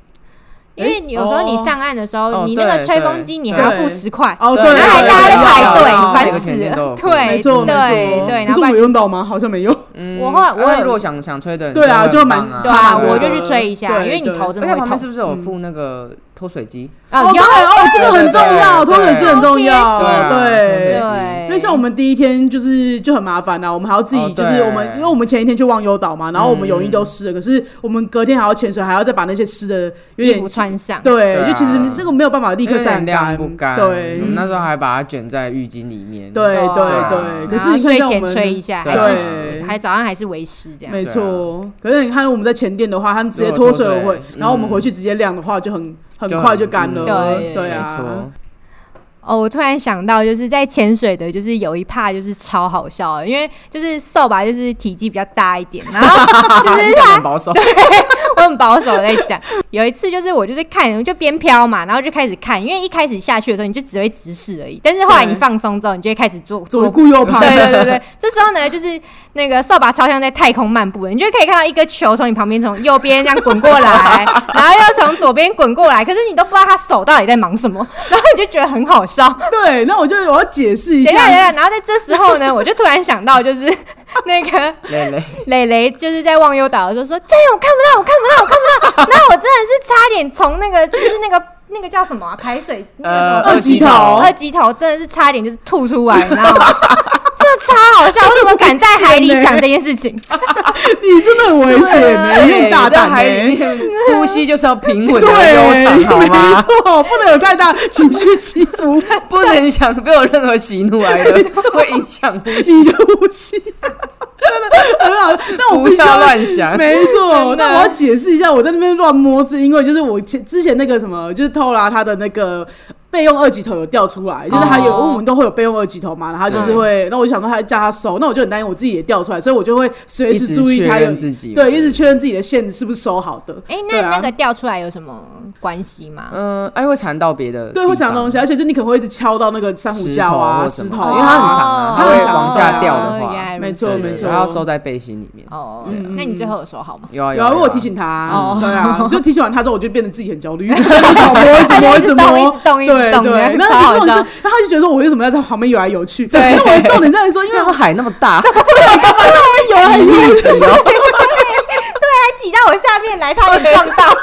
因为有时候你上岸的时候，哦你那个吹风机你还要付十块，哦对，然后还对大家在排队，对对烦死了。对没错没对错，对，然可是我后有用到吗？好像没用。嗯我后来我如果想想吹的人，对啊就蛮对啊，我就去吹一下，对因为你头真的会痛是。不是有付那个脱水机？啊，对哦，这个很重要，脱水机很重要，对。因为像我们第一天就是就很麻烦呐、我们还要自己哦就是我们，因为我们前一天去忘忧岛嘛，然后我们嗯泳衣都湿了，可是我们隔天还要潜水，还要再把那些湿的有衣服点穿上。对，就其实那个没有办法立刻晒干不干。对我们那时候还把它卷在浴巾里面。对对对对。可是你看睡前像我们吹一下，对还是还早上还是为湿这样。没错，可是你看我们在前店的话，他们直接脱水会，然后我们嗯回去直接晾的话，就很很快就干了。对对啊，，哦，我突然想到，就是在潜水的，就是有一怕就是超好笑的，因为就是瘦吧就是体积比较大一点，然后就是 (laughs) 很保守。(laughs) 我很保守地在讲。有一次就是我就是看，我就边飘嘛，然后就开始看，因为一开始下去的时候你就只会直视而已，但是后来你放松之后，你就会开始做左。顾右盼，对对对对，这时候呢，就是那个扫把超像在太空漫步的，你就可以看到一个球从你旁边从右边这样滚过来，然后又从左边滚过来，可是你都不知道他手到底在忙什么，然后你就觉得很好笑。对，那我就我要解释一下等一下，等一，下，然后在这时候呢，我就突然想到，就是 (laughs) 那个累累，磊磊就是在忘忧岛的时候说：“这样我看不到，我看不到，我看不到。” (laughs) 那我真的是差点从那个就是那个那个叫什么、啊、排水呃二级头二级头，真的是差一点就是吐出来，你知道吗？(laughs) 超好笑！我怎么敢在海里想这件事情？(laughs) 你真的很危险呢，你很大在胆海里呢。呼吸就是要平稳的对，悠长，好没？错，不能有太大情绪起伏，(laughs) 不能想没有任何喜怒哀乐，会影响呼吸。你的呼吸真的很好。但我不要必须要乱想。没错，那我要解释一下，我在那边乱摸是因为就是我前之前那个什么，就是偷后来他的那个备用二级头有掉出来，就是他有、哦。我们都会有备用二级头嘛，然后就是会，那我就想说他叫他收，那我就很担心我自己也掉出来，所以我就会随时注意他有自己对，一直确认自己的线是不是收好的。哎、那那个掉出来有什么关系吗？嗯，哎，会缠到别的，对，会缠东西，。而且就你可能会一直敲到那个珊瑚礁啊、石头，因为它很长啊，哦它很长往下掉的话，没错没错。然后收在背心里面。哦，嗯那你最后有收好吗？有啊有啊，因为，我提醒他，哦。对啊，就提醒完他之后，我就变得自己很焦虑，(laughs) 一直摸，一直摸，一直动一直动一直动对。对，那超好笑重点是，然后他就觉得说我为什么要在旁边游来游去？对。(laughs) 那我的重点在于说，因为我海那么大，(laughs) 游来游去，(laughs) 挤哦，还挤到我下面来，差点撞到。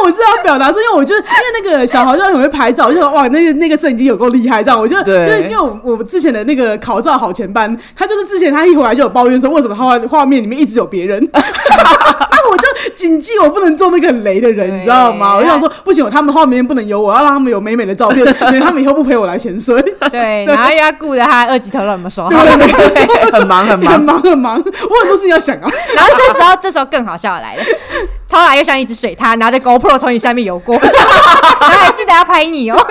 但我是要表达是，因为我觉得因为那个小豪就很会拍照，我就说哇，那个那个摄影机有够厉害，这样我就就对是因为我我之前的那个考照好前班，他就是之前他一回来就有抱怨说，为什么画画面里面一直有别人，(laughs) 啊，我就谨记我不能做那个很雷的人，你知道吗？我就想说不行，他们画面不能有我，要让他们有美美的照片，(laughs) 因为他们以后不陪我来潜水，对，(laughs) 然后又要顾着他二级头有没有收好。对对对。对很忙很很忙。忙很忙，我很多事情要想啊。然后这时候，这时候更好笑的来了，涛来又像一只水獭，拿着 GoPro 从你下面游过，然 (laughs) 后还记得要拍你哦。(laughs)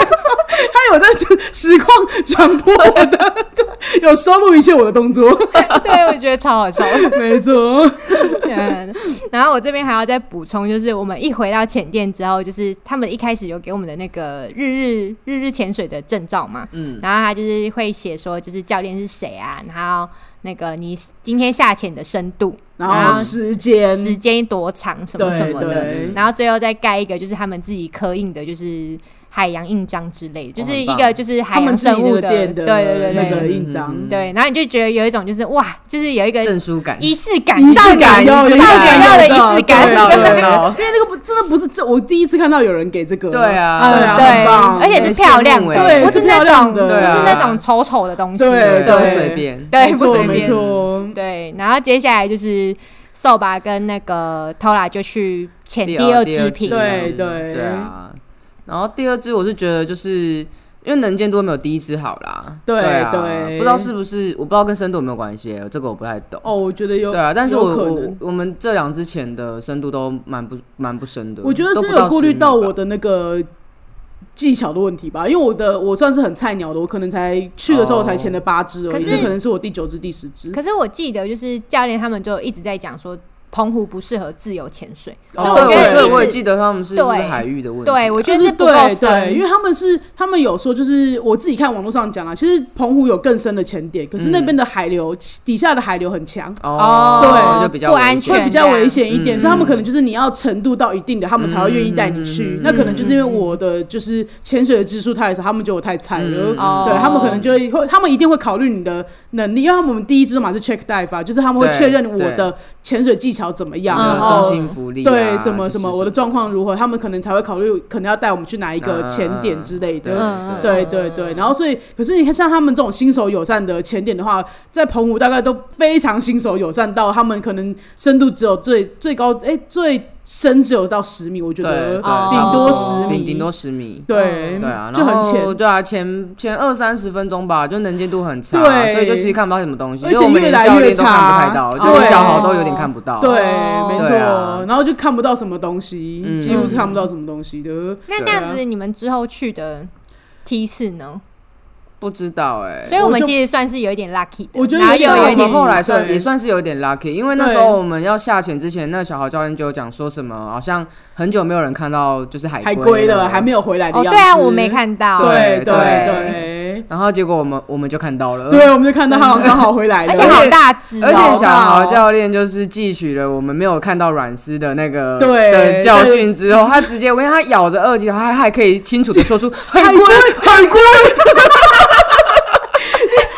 他有在实况传播我的，对，(laughs) 有收录一切我的动作，对，我觉得超好笑的。没错。嗯，然后我这边还要再补充，就是我们一回到浅店之后，就是他们一开始有给我们的那个日日日日潜水的证照嘛，嗯，然后他就是会写说，就是教练是谁啊，然后那个你今天下潜的深度，然后时间，时间多长什么什么的，对然后最后再盖一个就是他们自己刻印的，就是海洋印章之类的，就是一个就是海洋生物的，对店的对对对那个印章，嗯对，然后你就觉得有一种就是哇，就是有一个证书感，仪式感，仪式感仪式感要的仪式感，对有对因为那个不真的不是这，我第一次看到有人给这个，对啊，对啊嗯很棒而且是漂亮的，对不是那种，不是那种丑丑的东西，对都对随便。对，没错没不随便，错，对。然后接下来就是扫把跟那个 Tola 就去潜第二支支品，对对对啊。然后第二支我是觉得就是。因为能见度没有第一支好啦，对啊对不知道是不是我不知道跟深度有没有关系，这个我不太懂。哦，我觉得有，对啊，但是我我可能，我们这两支潜的深度都蛮不蛮不深的，我觉得是都不到10有顾虑到我的那个技巧的问题吧，因为我的我算是很菜鸟的，我可能才去的时候才签了八支而已，可是这可能是我第九支、第十支。可是我记得就是教练他们就一直在讲说。澎湖不适合自由潜水，所以哦，我觉得我也记得他们是对不是海域的问题。啊。对我觉得是是不够对对，深，因为他们是他们有说，就是我自己看网络上讲啊，其实澎湖有更深的潜点，可是那边的海流、底下的海流很强。哦，对就比较不安全会比较危险一点，嗯所以他们可能就是你要程度到一定的，他们才会愿意带你去。嗯那可能就是因为我的就是潜水的支数太少，他们觉得我太菜了，嗯哦。对他们可能就会会，他们一定会考虑你的能力，因为他们第一支嘛是 check dive 啊，就是他们会确认我的潜水技巧怎么样，嗯然后中心福利啊对什么什么我的状况如何，他们可能才会考虑，可能要带我们去哪一个前点之类的。嗯对对对，然后所以，可是你看，像他们这种新手友善的前点的话，在澎湖大概都非常新手友善到他们可能深度只有最最高，哎、最深只有到十米，我觉得顶多十米，顶顶多十米。对对啊，就很然后浅。对啊，前前二三十分钟吧，就能见度很差，对所以就其实看不到什么东西，而且因为我们连越来越教练都看不到，对就连小豪都有点看不到。对，哦没错、然后就看不到什么东西，嗯几乎是看不到什么东西的。那这样子你们之后去的梯次呢？不知道哎，所以我们其实算是有一点 lucky 的，我觉得有？点又有一点后来算也算是有点 lucky，因为那时候我们要下潜之前，那小豪教练就有讲说什么，好像很久没有人看到就是海海龟龟了，还没有回来的哦，样子。对啊，我没。看到，对对对。对然后结果我们我们就看到了，对，我们就看到他好像刚好回来了，而且好大只哦，而且小好豪教练就是汲取了我们没有看到软丝的那个对。的教训之后，他直接我跟他咬着二级，他还可以清楚的说出海龟。海龟。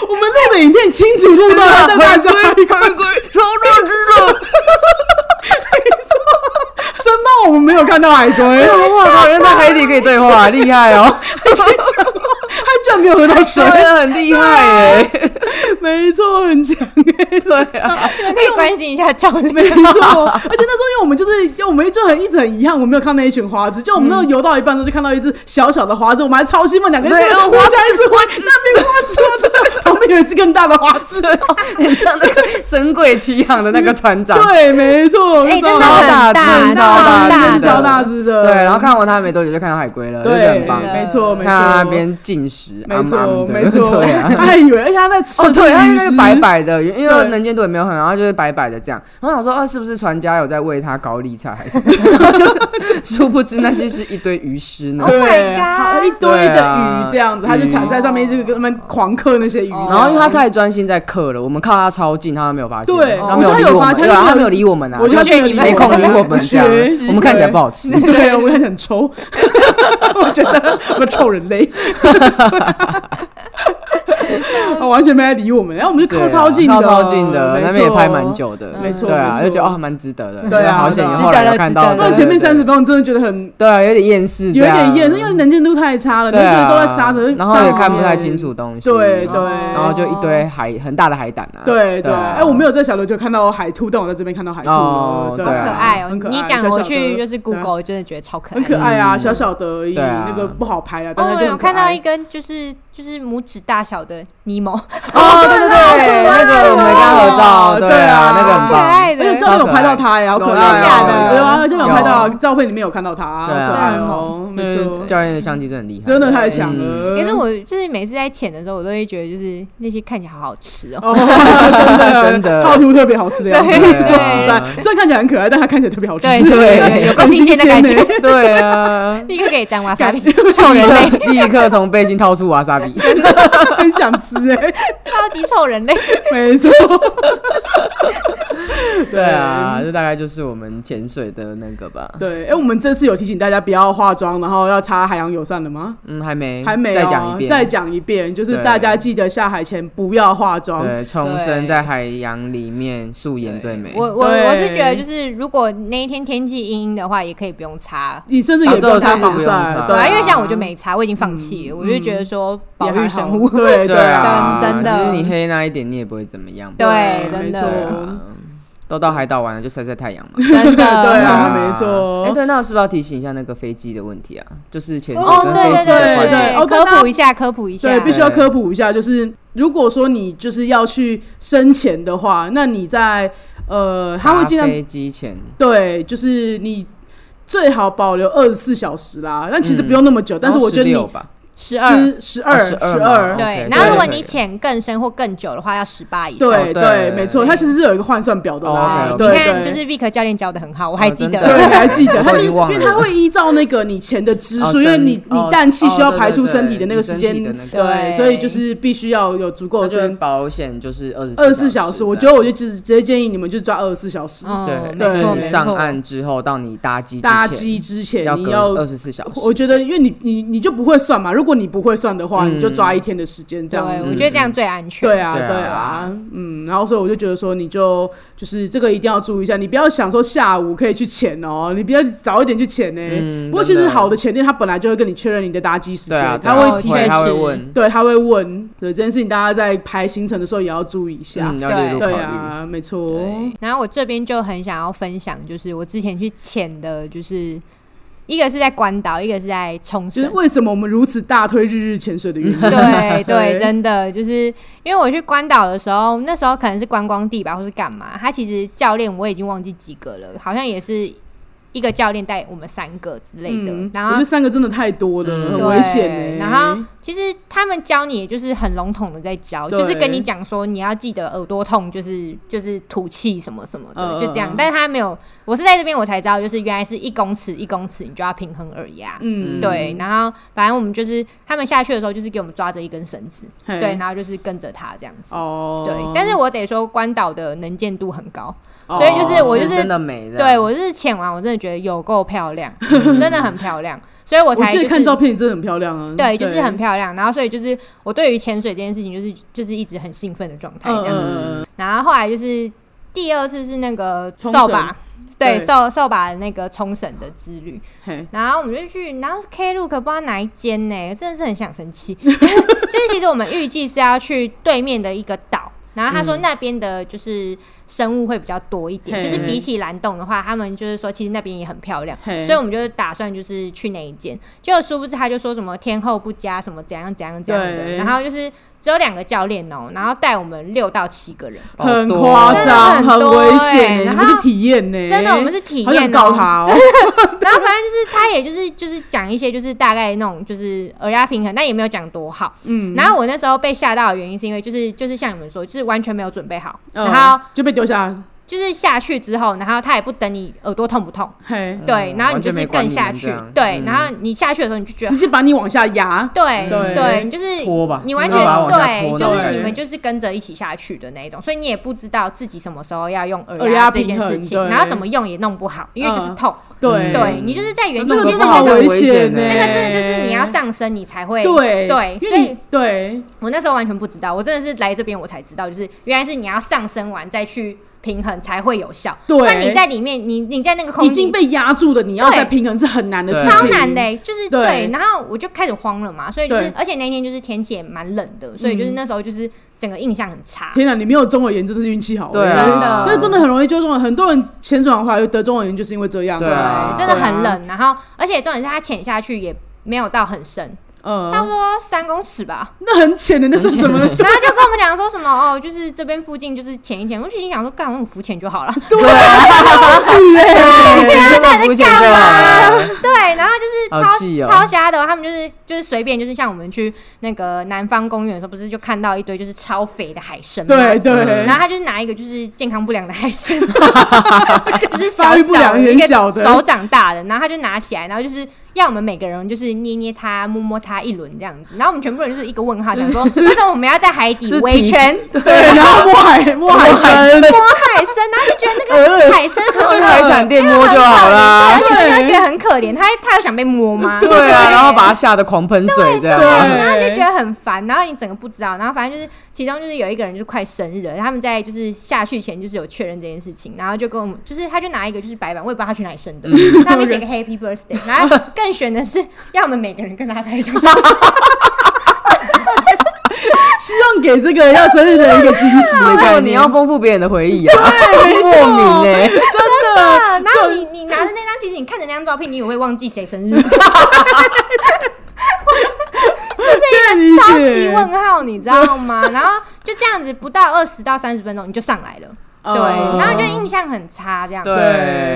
我们录的影片清楚录到他在大叫海龟，海龟超大只的，真的我们没有看到海龟，哇靠！原来在海底可以对话，厉害哦，没有喝到水，很厉害耶，(laughs) 没错，很强哎，对啊。(laughs) 你们可以关心一下教练。没错，而且那时候因为我们就是，因为我们就很一直很遗憾，我们没有看到那一群花枝。就我们那时候游到一半的时候，就看到一只小小的花枝，我们还超兴奋，两个人对哦互相一直花枝，那边花枝，真的，旁边有一只更大的花枝。(laughs) 很像那个《神鬼奇航》的那个船长。对，没错，哎，就真的超很大，真的超大超大只的。对，然后看完他没多久就看到海龟了，对很棒。，没错，没错，那边进食，没错，(laughs) 没错，对啊。(laughs) 他还以为，而且他在吃哦，对，它鱼食那个白白的，因为对能见度也没有很高，然后就是白白的这样。然后我想说，啊，是不是船家有在喂他高丽菜还是什么？(laughs) 然后就殊不知那些是一堆鱼尸呢。Oh 对一堆的鱼这样子，他就躺在上面，一直跟他们狂嗑那些鱼。然后因为他太专心在刻了，我们靠他超近，他都没有发现，对他没有理我们，有发现对啊，他没有理我们啊，我就是没空理我们这样，我们看起来不好吃。对，我看起来很臭，(laughs) 我觉得我臭人类，(laughs) 我完全没来理我们，然后我们就靠超近的，靠超近的，没那边也拍蛮，久的，没错对啊，就觉得哦蛮值得的，对啊好险后来有看到，值得了不然前面三十分，钟真的觉得很对啊，有点厌世，有一点厌，因为能见度太差了，每对啊，个人都在沙子，然后也看不太清楚东西，对对，然后就一堆海很大的海胆啊，对对，啊哎，我没有在小琉球看到海兔，但我在这边看到海兔了，对哦对啊可爱哦很！可爱你讲我小小的去就是 Google，真的觉得超可爱很。可爱啊，嗯小小的而已，那个不好拍啊，但哦，是我看到一根就是就是拇指大小的尼莫，哦，对对对，(laughs) 那个我们跟他合照，对啊，那个很可棒，爱的。而且。照片有拍到他呀，好可爱假的？对啊，而且有。拍到照片里面有看到他，好对啊。可爱哦，没就是错，教练的相机真的很厉害，真的太强嗯。了。可是我就是每次在潜的时候，我都会觉得就是那些看起来好好吃哦。哦，真的真的。套图特别好吃的样子。说实在，虽然看起来很可爱，但它看起来特别好吃。对有够很新鲜的感觉，对啊，(laughs) 立刻给以沾瓦萨感比，臭人类。立刻立刻从背心掏出瓦萨比，很想吃哎，(laughs) 超级臭人类。(laughs) 没错。(laughs) 对啊，这大概就是我们潜水的那个吧。对，哎，我们这次有提醒大家不要化妆，然后要擦海洋友善的吗？嗯，还没，还没哦，再讲一遍，再讲一遍，就是大家记得下海前不要化妆。对，重生在海洋里面，素颜最美。我我我是觉得，就是如果那一天天气阴阴的话，也可以不用擦。你甚至也啊不用对甚至擦防晒，对啊，对啊，因为像我就没擦，我已经放弃了。我就觉得说保也还好育生物，对对啊，真真的其实你黑那一点，你也不会怎么样。对没真的错都到海岛玩了，就晒晒太阳嘛。(laughs) 真的。(laughs) 对啊啊没错。哎，对，那我是不是要提醒一下那个飞机的问题啊？就是潜水哦，跟对对飞机的对关系。对哦科普一下，科普一下，对，必须要科普一下，就是如果说你就是要去深潜的话，那你在呃，他会尽量飞机前，对，就是你最好保留二十四小时啦，那其实不用那么久，但是我觉得你16吧，十二。十十二啊12嘛十二，对然后如果你潜更深或更久的话，要十八以上。对哦对对，没错，它其实是有一个换算表的啦你看，对。就是 Vic 教练教的很好，我还记得。对，你还记得？(laughs) 我它就因为他会依照那个你潜的支数，哦因为你你氮气需要排出对身体的那个对时间对，对所以就是必须要有足够的。保险就是二十二十四小时，我觉得我就就直直接建议你们就抓二十四小时。对，对，上错。岸之后到你搭机之搭前机之前要隔你要二十四小时，我觉得，因为你你你就不会算嘛，如果你不会算的话，嗯你就抓一天的时间这，样子。我觉得这样最安全。对啊，对啊对啊，嗯，然后所以我就觉得说，你就就是这个一定要注意一下，你不要想说下午可以去潜哦，你不要早一点去潜呢、嗯不过其实好的潜店，他本来就会跟你确认你的搭机时间，他会提前会问，对，他会问，对这件事情，大家在排行程的时候也要注意一下。嗯，要列入考对。啊，没错。然后我这边就很想要分享，就是我之前去潜的，就是一个是在关岛，一个是在冲就是绳。为什么我们如此大推日日潜水的原因。对 (laughs) 对对，真的就是因为我去关岛的时候，那时候可能是观光地吧，或是干嘛。他其实教练我已经忘记几个了，好像也是一个教练带我们三个之类的。嗯，然后我觉得三个真的太多了，嗯很危险呢、然后其实他们教你，也就是很笼统的在教，就是跟你讲说你要记得耳朵痛，就是就是吐气什么什么的，嗯就这样嗯。但是他没有，我是在这边我才知道，就是原来是一公尺一公尺，你就要平衡耳压。嗯，对，然后反正我们就是他们下去的时候，就是给我们抓着一根绳子，嘿对，然后就是跟着他这样子。哦，对，但是我得说关岛的能见度很高，哦所以就是我就是真的美的，对我就是潜完，我真的觉得有够漂亮，(laughs) 真的很漂亮，所以我我才就是记得看照片真的很漂亮啊，对，就是很漂亮。然后所以就是我对于潜水这件事情，就是就是一直很兴奋的状态这样。嗯，然后后来就是第二次是那个扫把，对，对。扫扫把的那个冲绳的之旅。然后我们就去，然后 K Look 不知道哪一间呢，真的是很想生气。(laughs) 就是其实我们预计是要去对面的一个岛，然后他说那边的就是生物会比较多一点，就是比起蓝洞的话，他们就是说其实那边也很漂亮。嘿。所以我们就打算就是去那一间，结果殊不知他就说什么天后不佳，什么怎样怎样怎样的，对。然后就是只有两个教练哦、然后带我们六到七个人，很夸张，很多危险然后是体验呢，真的我们是体验哦、告他哦，(laughs) 然后反正就是他也就是就是讲一些就是大概那种就是耳压平衡，但也没有讲多好。嗯，然后我那时候被吓到的原因是因为就是就是像你们说，就是完全没有准备好，嗯然后就被丢下，就是下去之后，然后他也不等你耳朵痛不痛，嘿，对，嗯然后你就是更下去。对，嗯。然后你下去的时候你就觉得直接把你往下压，对 (laughs) 对。对，你就是拖吧。你完全对，就是你们就是跟着一起下去的那一种，所以你也不知道自己什么时候要用耳耳压压这件事情，然后怎么用也弄不好，因为就是嗯。痛。对对。你就是在原真的地，就是这个好危险那个真的就是你要上升，你才会对。对，因为所以对。我那时候完全不知道，我真的是来这边我才知道，就是原来是你要上升完再去平衡才会有效。对。那你在里面，你你在那个空间已经被压住的，你要再平衡是很难的事情，超难的、欸，就是对。对。然后我就开始慌了嘛，所以就是，而且那天就是天气也蛮冷的，所以就是嗯。那时候就是整个印象很差。天哪，你没有中耳炎真的是运气好，对啊，真的那真的很容易就中耳，很多人潜水完回来得中耳炎就是因为这样，对真的很，冷，然后而且重点是它潜下去也没有到很深，差不嗯，多三公尺吧。那很浅的，那是什么？(laughs) 然后就跟我们讲说什么哦，就是这边附近就是潜一潜，我就心想说，干我们浮潜就好了。(laughs) 对啊，(laughs) 是哎，其实那肤浅就好了。对，然后就是超、超瞎的，他们就是就是随便，就是像我们去那个南方公园的时候，不是就看到一堆就是超肥的海参吗？对对嗯，然后他就是拿一个就是健康不良的海参，就是小小的一个很小的手掌大的，然后他就拿起来，然后就是要我们每个人就是捏捏它、摸摸它一轮这样子，然后我们全部人就是一个问号，想说 (laughs) 为什么我们要在海底围圈 (laughs) 对，然后摸海摸海参，摸海参，然后就觉得那个海参很去海产店摸就好啦。对，而且他觉得很可怜，他他有想被摸吗？对啊，然后把他吓得狂喷水这样。对然后就觉得很烦，然后你整个不知道，然后反正就是其中就是有一个人就是快生日了，他们在就是下去前就是有确认这件事情，然后就跟我们就是他就拿一个就是白板，我也不知道他去哪里生的，上面写个 Happy Birthday，然后更悬的是要我们每个人跟他拍一张照，(laughs) 希望给这个要生日的人一个惊喜的没错，你要丰富别人的回忆啊，莫名哎，真的，然后你你拿着那张，其实你看着那张照片，你也会忘记谁生日，(laughs) 超级解。问号，你知道吗？然后就这样子，不到二十到三十分钟你就上来了。对，嗯然后就印象很差这样。对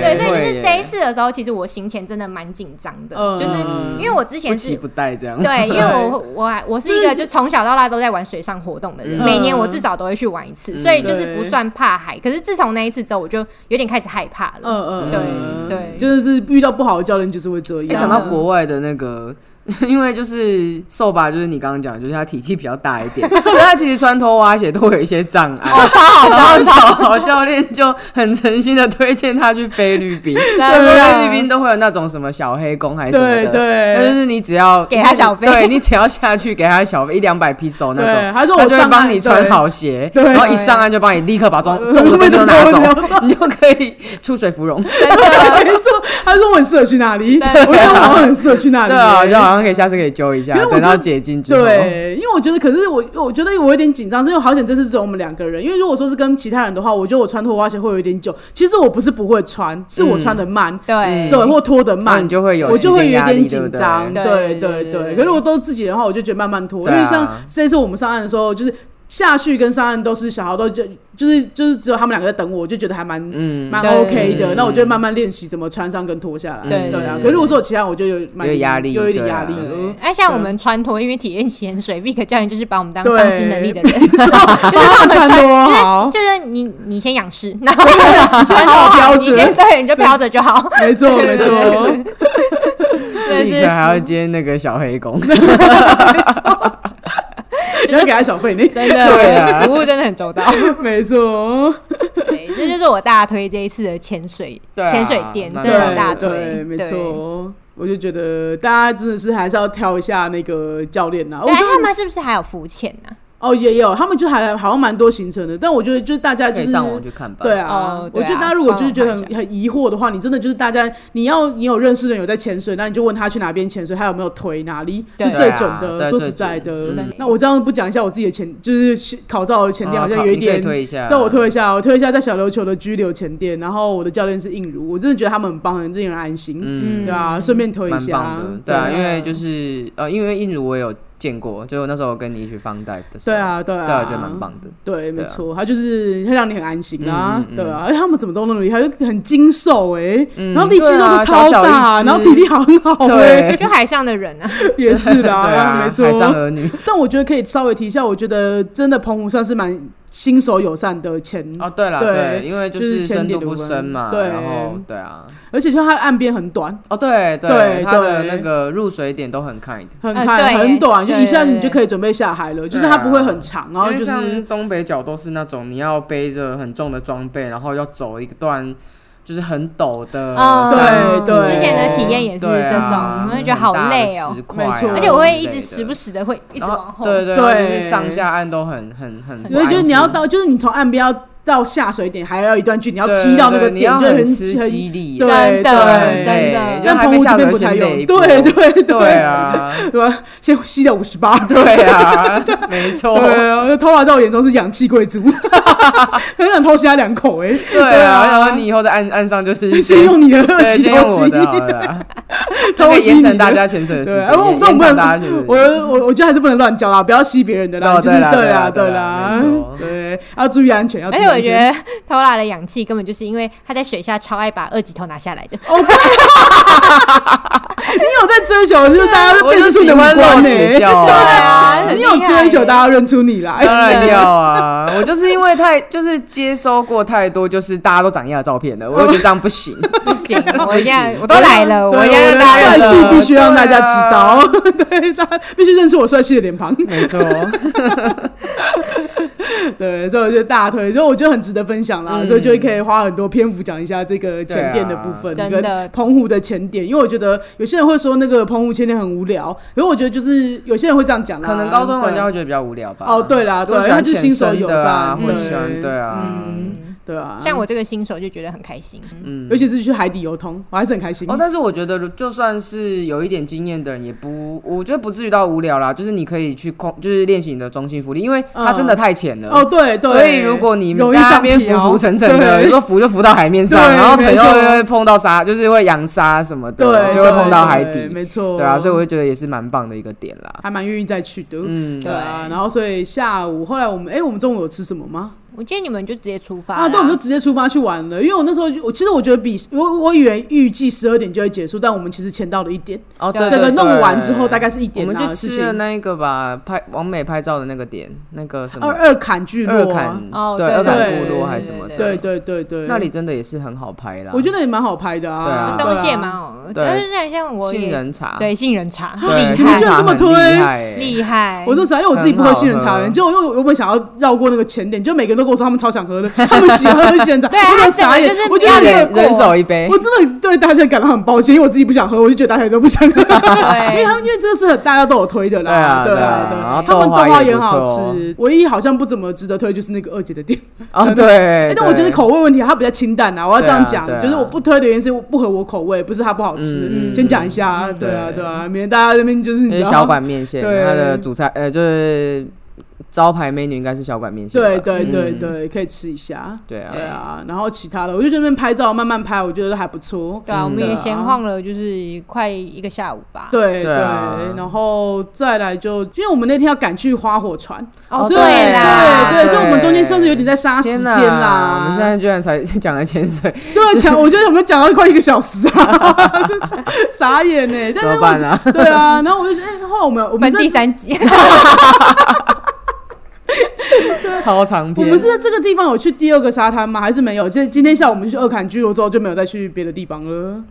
对，所以就是这一次的时候，其实我行前真的蛮紧张的，嗯就是因为我之不前是。期不待这样。对，因为我我还我是一个就从小到大都在玩水上活动的人，嗯每年我至少都会去玩一次，嗯所以就是不算怕海。可是自从那一次之后，我就有点开始害怕了。嗯嗯，对嗯对真的是遇到不好的教练就是会这一样。想到国外的那个，(laughs) 因为就是瘦吧，就是你刚刚讲，就是他体气比较大一点，所以他其实穿拖蛙鞋都会有一些障碍。哦，超好然后，小教练就很诚心的推荐他去菲律宾，真菲律宾。都会有那种什么小黑工还是什么对的，那就是你只要给他小费对你只要下去给他小费一两百 peso 那，种，他说我就会帮你穿，好鞋，对然后一上岸就帮你立刻把装呃重的东西都拿走，你就可以出水芙蓉。没错，他说我很适合去哪里，对我觉得我很适合去哪里。对啊，就好像可以下次可以揪一下，因为我等到解禁之后。对，因为我觉得，可是我我觉得我有点紧张，是因为好险这次只有我们两个人。因为如果说是跟其他人的话，我觉得我穿拖花鞋会有一点久。其实我不是不会穿，是我穿的慢，对对，或拖的慢你，就会有我就会有点紧张。对对对可是我都自己的话，我就觉得慢慢拖。因为像这次我们上岸的时候，就是下去跟上岸都是小豪都就就是就是只有他们两个在等我，我就觉得还蛮嗯，蛮对。OK 的。嗯那我就慢慢练习怎么穿上跟脱下来。对对啊，可是如果说有其他，我就有蛮有压力有一点压力。哎，像我们穿脱，因为体验潜水，Vick 教练就是把我们当对丧失能力的人，(laughs) 就是他穿脱好，就是你你先仰视，然后你先好好标你先准，对，你就飘着就好。没错没错。真的是立刻还要接那个小黑工，(laughs) (laughs) 你 (laughs) 要给他小费你？真对的啊服务真的很周到。(laughs) 没错，对，这就是我大推这一次的潜水潜水店，的大推。对，没错。我就觉得大家真的是还是要挑一下那个教练呐。我觉得他们是不是还有浮潜呢？哦也有，他们就还好像蛮多行程的，但我觉得就是大家就是上网去看吧。对啊，哦对啊我觉得大家如果就是觉得很很疑惑的话，你真的就是大家你要你有认识的人有在潜水，那你就问他去哪边潜水，他有没有推哪里是最准的。啊说实在的嗯，那我这样不讲一下我自己的潜，就是考照的潜店好像有一点。推一下，对，我推一下，我推一下在小琉球的居留前店，然后我的教练是应如，我真的觉得他们很棒，很令人安心，嗯，对啊，顺便推一下对啊，因为就是呃，因为印如我有见过，就那时候跟你一起放 dive 的时候，对啊，对啊，对啊，我觉得蛮棒的。对，没错，他就是会让你很安心啦，嗯嗯嗯。对啊，而且他们怎么都那么厉害，就很精瘦哎、嗯然后力气都是超大，然后体力好很好哎、对。就海上的人啊，(laughs) 也是啦，(laughs) 对啊，没错。海。上儿女。但我觉得可以稍微提一下，我觉得真的澎湖算是蛮新手友善的前，哦，对了，对对，因为就就是是深度不深嘛，对。然后对啊，而且就它的岸边很短，哦，对对它的对。那个入水点都很 kind，呃很看、对很短，就一下子你就可以准备下海了，就是它不会很长，然后就是像东北角都是那种你要背着很重的装备，然后要走一段就是很陡的嗯山路，对。对之前的体验也是这种啊我会觉得好累哦。没错而且我会一直时不时的会一直往后。对对对就是上下岸都很很很不因为就是你要到，就是你从岸边要到下水点还要一段距离，你要踢到那个点，就很很吃很激励，对真的对真的就但澎湖不太用，先累一波对对对，啊，对吧？先吸掉五十八，对啊，没错，对啊，偷拉在我眼中是氧气贵族，(laughs) 很想偷吸他两口哎、对啊，然后你以后在岸岸上就是先用你的先用我的偷吸你大家潜水的时对，间，大家我我我觉得还是不能乱教啦，不要吸别人的啦，哦就是对啦对啦啦对要注意安全，要我。觉得偷拉的氧气根本就是因为他在水下超爱把二级头拿下来的。(laughs) 你有在追求，就是大家我就辨识出你的欢露官呢、对啊你有追求，大家认出你来。当然要啊！我就是因为太就是接收过太多，就是大家都长一样的照片了，(laughs) 我就觉得这样不行。不行，我一定要不行我都来了，我要让大家帅气必须让大家知道，(laughs) 对，大家必须认出我帅气的脸庞。没错，(laughs) 对，所以我觉得大推，所以我觉得很值得分享啦，嗯所以就可以花很多篇幅讲一下这个前店的部分，跟澎湖的前店，因为我觉得有些人会说那个澎湖前店很无聊，可是我觉得就是有些人会这样讲啦，可能高中玩家对会觉得比较无聊吧。哦，对啦，对，都喜欢他就是新手友的啊，善，或者喜欢对对啊，嗯，对啊，像我这个新手就觉得很开心。嗯尤其是去海底游通，我还是很开心。哦，但是我觉得就算是有一点经验的人，也不，我觉得不至于到无聊啦。就是你可以去控，就是练习你的中心浮力，因为它真的太浅了。哦，对对，所以如果你容易在那上漂边浮浮沉沉的，有时候浮就浮到海面上，然后沉又会碰到沙，就是会扬沙什么的，对，就会碰到海底。没错，对啊，所以我就觉得也是蛮棒的一个点啦。还蛮愿意再去的。嗯，对啊，然后所以下午后来我们哎、我们中午有吃什么吗？我建议你们就直接出发啊，对，我们就直接出发去玩了。因为我那时候我其实我觉得比我我以为预计十二点就会结束，但我们其实签到了一点。哦，对整个弄完之后大概是一点我们就。吃了那一个吧，拍完美拍照的那个点，那个什么二二坎聚落啊二坎，对，哦对二坎对部落还是什么的，对对对对，那里真的也是很好拍啦。我觉得也蛮好拍的啊。对啊东西也蛮好，对但是像像我杏仁茶，对杏仁茶对，厉害你居然这么推厉害我这啥？因为我自己不喝杏仁茶就因为我原本想要绕过那个前点，就每个人都跟我说他们超想喝的，他们喜欢喝杏仁茶，对我他就傻眼我觉得人人手一杯。我，真的对大家感到很抱歉，因为我自己不想喝，(laughs) 我就觉得大家都不想喝，(laughs) 因为他们因为这个是大家都有推的啦，对啊对啊他们豆花花也很好吃，唯一好像不怎么值得推就是那个二姐的店，啊，(laughs) 对哎，但我觉得口味问题，它比较清淡啊，我要这样讲就是我不推的原因是不合我口味，不是它不好吃。嗯，先讲一下，对啊对。对啊，免得大家那边就是小馆面线，对。它的主菜呃就是招牌 menu 应该是小馆面线吧，对对对嗯对，可以吃一下。对啊对啊，然后其他的，我就在那边拍照，慢慢拍，我觉得都还不错。对啊，我们也闲晃了就是快一个下午吧。对对啊然后再来就，因为我们那天要赶去花火船，哦，哦所以对啦，对对，所以我们中间算是有点在杀时天间啦。我们现在居然才 (laughs) 讲了潜水，对讲，我觉得我们讲到快一个小时啊，(laughs) 傻眼呢。怎但是我么办啊？对啊，然后我就说，哎，后来我们我们第三集，(laughs) (laughs) 超长篇，我们是在这个地方有去第二个沙滩吗？还是没有？今今天下午我们去二坎居罗之后就没有再去别的地方了。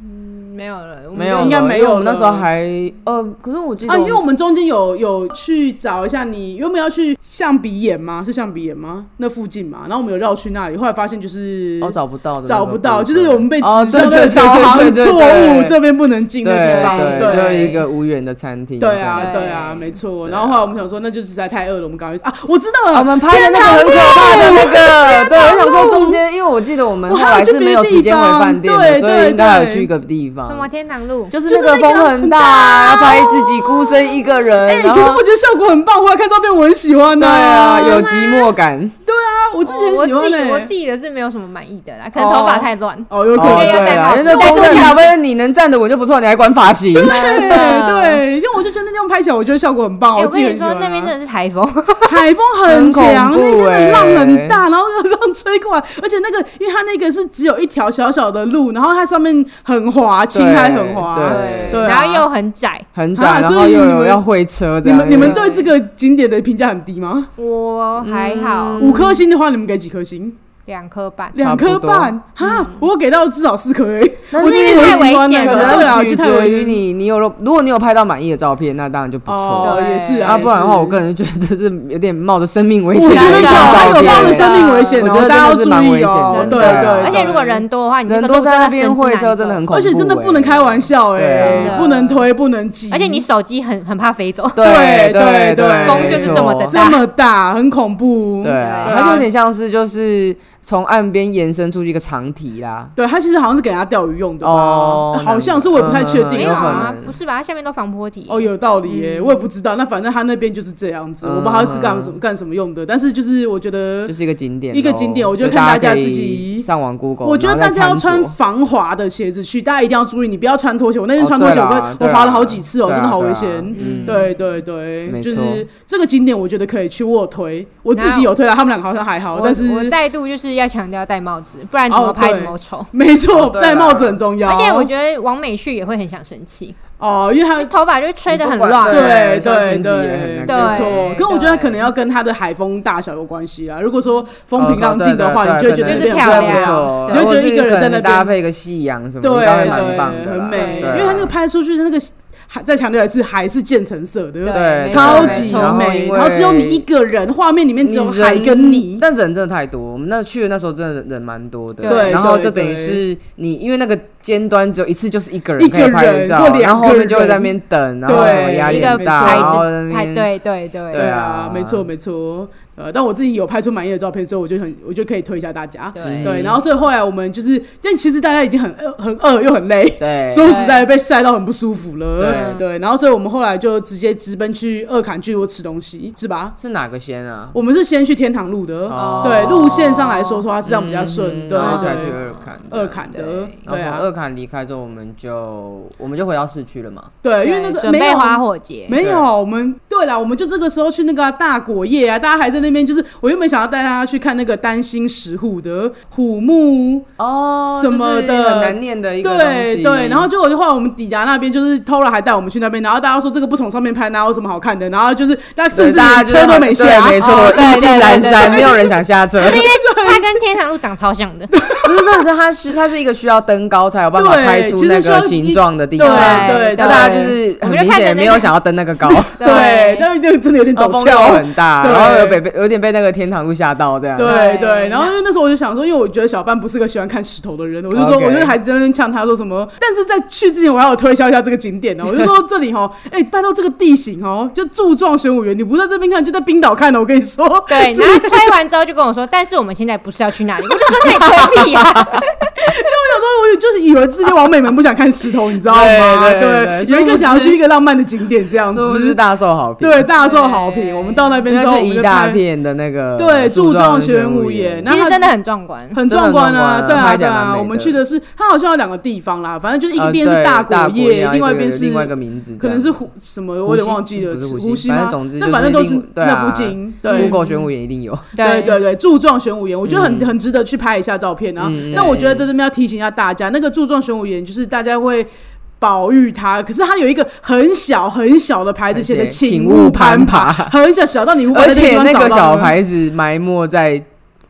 没有了，没有，应该没有那时候还呃，可是我记得啊，因为我们中间有有去找一下你，原本要去象鼻眼吗？是象鼻眼吗？那附近嘛，然后我们有绕去那里，后来发现就是哦找不到的找不到，就是我们被指哦向那个对对对导航对对错对误，这边不能进的地方，对对，就是一个无缘的餐厅，对啊，对对啊，没错。然后后来我们想说，那就实在太饿了，我们赶快啊，我知道了，啊我们拍的那个很可怕的那个，对，我想说中间，因为我记得我们后来是没有时间回饭店的，所以应该还有去一个地方，什么天堂路，就是就是那个风很大，要拍自己孤身一个人，哎，可是我觉得效果很棒，我来看照片我很喜欢的，对啊，有寂寞感，对啊，我自己哦我很喜欢欸自己我自己的是没有什么满意的啦，可能头发太乱。哦，有可哦，能要对啊，戴帽子。因为那风很大，不是你能站得稳就不错，你还管发型，对对，因为我就觉得那地方拍起来，我觉得效果很棒。哎我跟你说，那边真的是台风，台风很强，很那边的浪欸很大，然后浪吹过来，而且那个，因为它那个是只有一条小小的路，然后它上面很滑，青苔很滑，对然后又很窄。很窄，啊然后又所以你们有要会车你，们你们对这个景点的评价很低吗？我还好，五颗星的话，你们给几颗星？两颗半。两颗半哈，我有给到至少四颗诶。但我自己是因为太危险个，了对啊，可能取就太危险。决于你，你有了，如果你有拍到满意的照片，那当然就不错。也是啊，啊，不然的话，我个人觉得是有点冒着生命危我险我觉得有，有片。冒着生命危险哦，我觉得大家要注意哦。对对而且如果人多的话，你那个人多在那边会车真的很恐怖，而且真的不能开玩笑对哎，啊不能推，不能挤，而且你手机很很怕飞走。对对对对，风就是这么的这么大，很恐怖。对啊，对它就有点像是就是从岸边延伸出去一个长堤啦。对，它其实好像是给人家钓鱼用的吧？哦好像是，我也不太确嗯定没有啊，不是吧？它下面都防坡堤。哦，有道理耶，嗯我也不知道。那反正他那边就是这样子，嗯我不知道他是干什么干什么用的。但是就是我觉得就，是一个景点，一个景点我觉得就看大家自己上网 Google，我觉得大家要穿防滑的鞋子去，大家一定要注意，你不要穿拖鞋。我那天哦穿拖鞋，我我滑了好几次哦，真的好危险。嗯对对对，没错就是这个景点，我觉得可以去。我有推，我自己有推了，他们两个好像还好，但是我再度就是要强调戴帽子，不然怎哦么拍对怎么丑。(laughs) 没错戴帽子很重要。而且我觉得王美旭也会很想生气，哦，因为他头发就会吹得很乱。对对对对，没错。对可我觉得对可能要跟他的海风大小有关系啊。如果说风平浪哦静的话，对你就会觉得很漂亮你会觉得一个人在那或是可能搭边配个夕阳什么，对对，的啦，很美。啊因为他那个拍出去的那个还再强调一次，还是渐层色的，对超级美。然后只有你一个人，画面里面只有海跟你。但人真的太多。我们那去的那时候真的人蛮多的，对然后就等于是你，因为那个尖端只有一次就是一个人一个可以拍人照或两个人然后后面就会在那边等，然后对什么压力一个很大，拍然后在那，边对对对对啊啊，没错没错。呃，但我自己有拍出满意的照片，所以我就很，我就可以推一下大家。对对，然后所以后来我们就是，但其实大家已经很饿、很饿又很累，对，(laughs) 说实在的被晒到很不舒服了。对对，然后所以我们后来就直接直奔去二坎聚落吃东西，是吧？是哪个先啊？我们是先去天堂路的，哦对，路线上来说说它是这样比较顺，对然后才去对。二坎，二坎的对啊二坎离开之后，我们就我们就回到市区了嘛。对，因为那个准备没有花火节，没有，我们对了，我们就这个时候去那个啊、大果叶啊，大家还在那边，就是我原本想要带大家去看那个丹心石虎的虎目，哦什么的很难念的一个对对，然后结果就后来我们抵达那边，就是 Tora 还带我们去那边，然后大家说这个不从上面拍，哪有什么好看的？然后就是大家甚至车都没对下，没错，意兴阑珊，没有人想下车。是 (laughs) 因为它跟 (laughs) 天堂路长超像的，(laughs) 不是，真的是它需它是一个需要登高才有办法拍出那个形状的地方。对，那大家就是很我就明显没有想要登那个高，(laughs) 对，但是那个真的有点陡峭。很大，对然后有被被有点被那个天堂路吓到这样。对对对，然后因为那时候我就想说，因为我觉得小班不是个喜欢看石头的人，我就说我就还在那呛他说什么，但是在去之前我还要推销一下这个景点呢，我就说 (laughs) 这里哈，哎，拜托这个地形哦，就柱状玄武园，你不在这边看，就在冰岛看的，我跟你说，对，是 (laughs) 然后推完之后就跟我说，但是我们现在不是要去那里，我就说那你推屁啊！有时候我就是以为这些王美们不想看石头，你知道吗？(laughs) 对对对有一个想要去一个浪漫的景点这样子不是，大受好评？对，大受好评。我们到那边之后，一们就，大片的那个对柱状玄玄武岩岩，那它其实真的很壮观，很壮观啊，对啊，对啊。我们去的是，它好像有两个地方啦，反正就是一呃边是大大果叶，另外一边是另外一个名字，可能是湖什么，我有点忘记了，不是湖湖吗西反正？总之那就反正都是那附近，对。Google 玄武岩一定有。对对对，柱状玄武岩，我觉得很、嗯很值得去拍一下照片啊。嗯但我觉得在这边要提醒一下大家，那个柱状玄武岩就是大家会。保育它，可是它有一个很小很小的牌子写的“而且请请勿勿攀攀爬”，很小小到你无法而在那个小牌子埋没在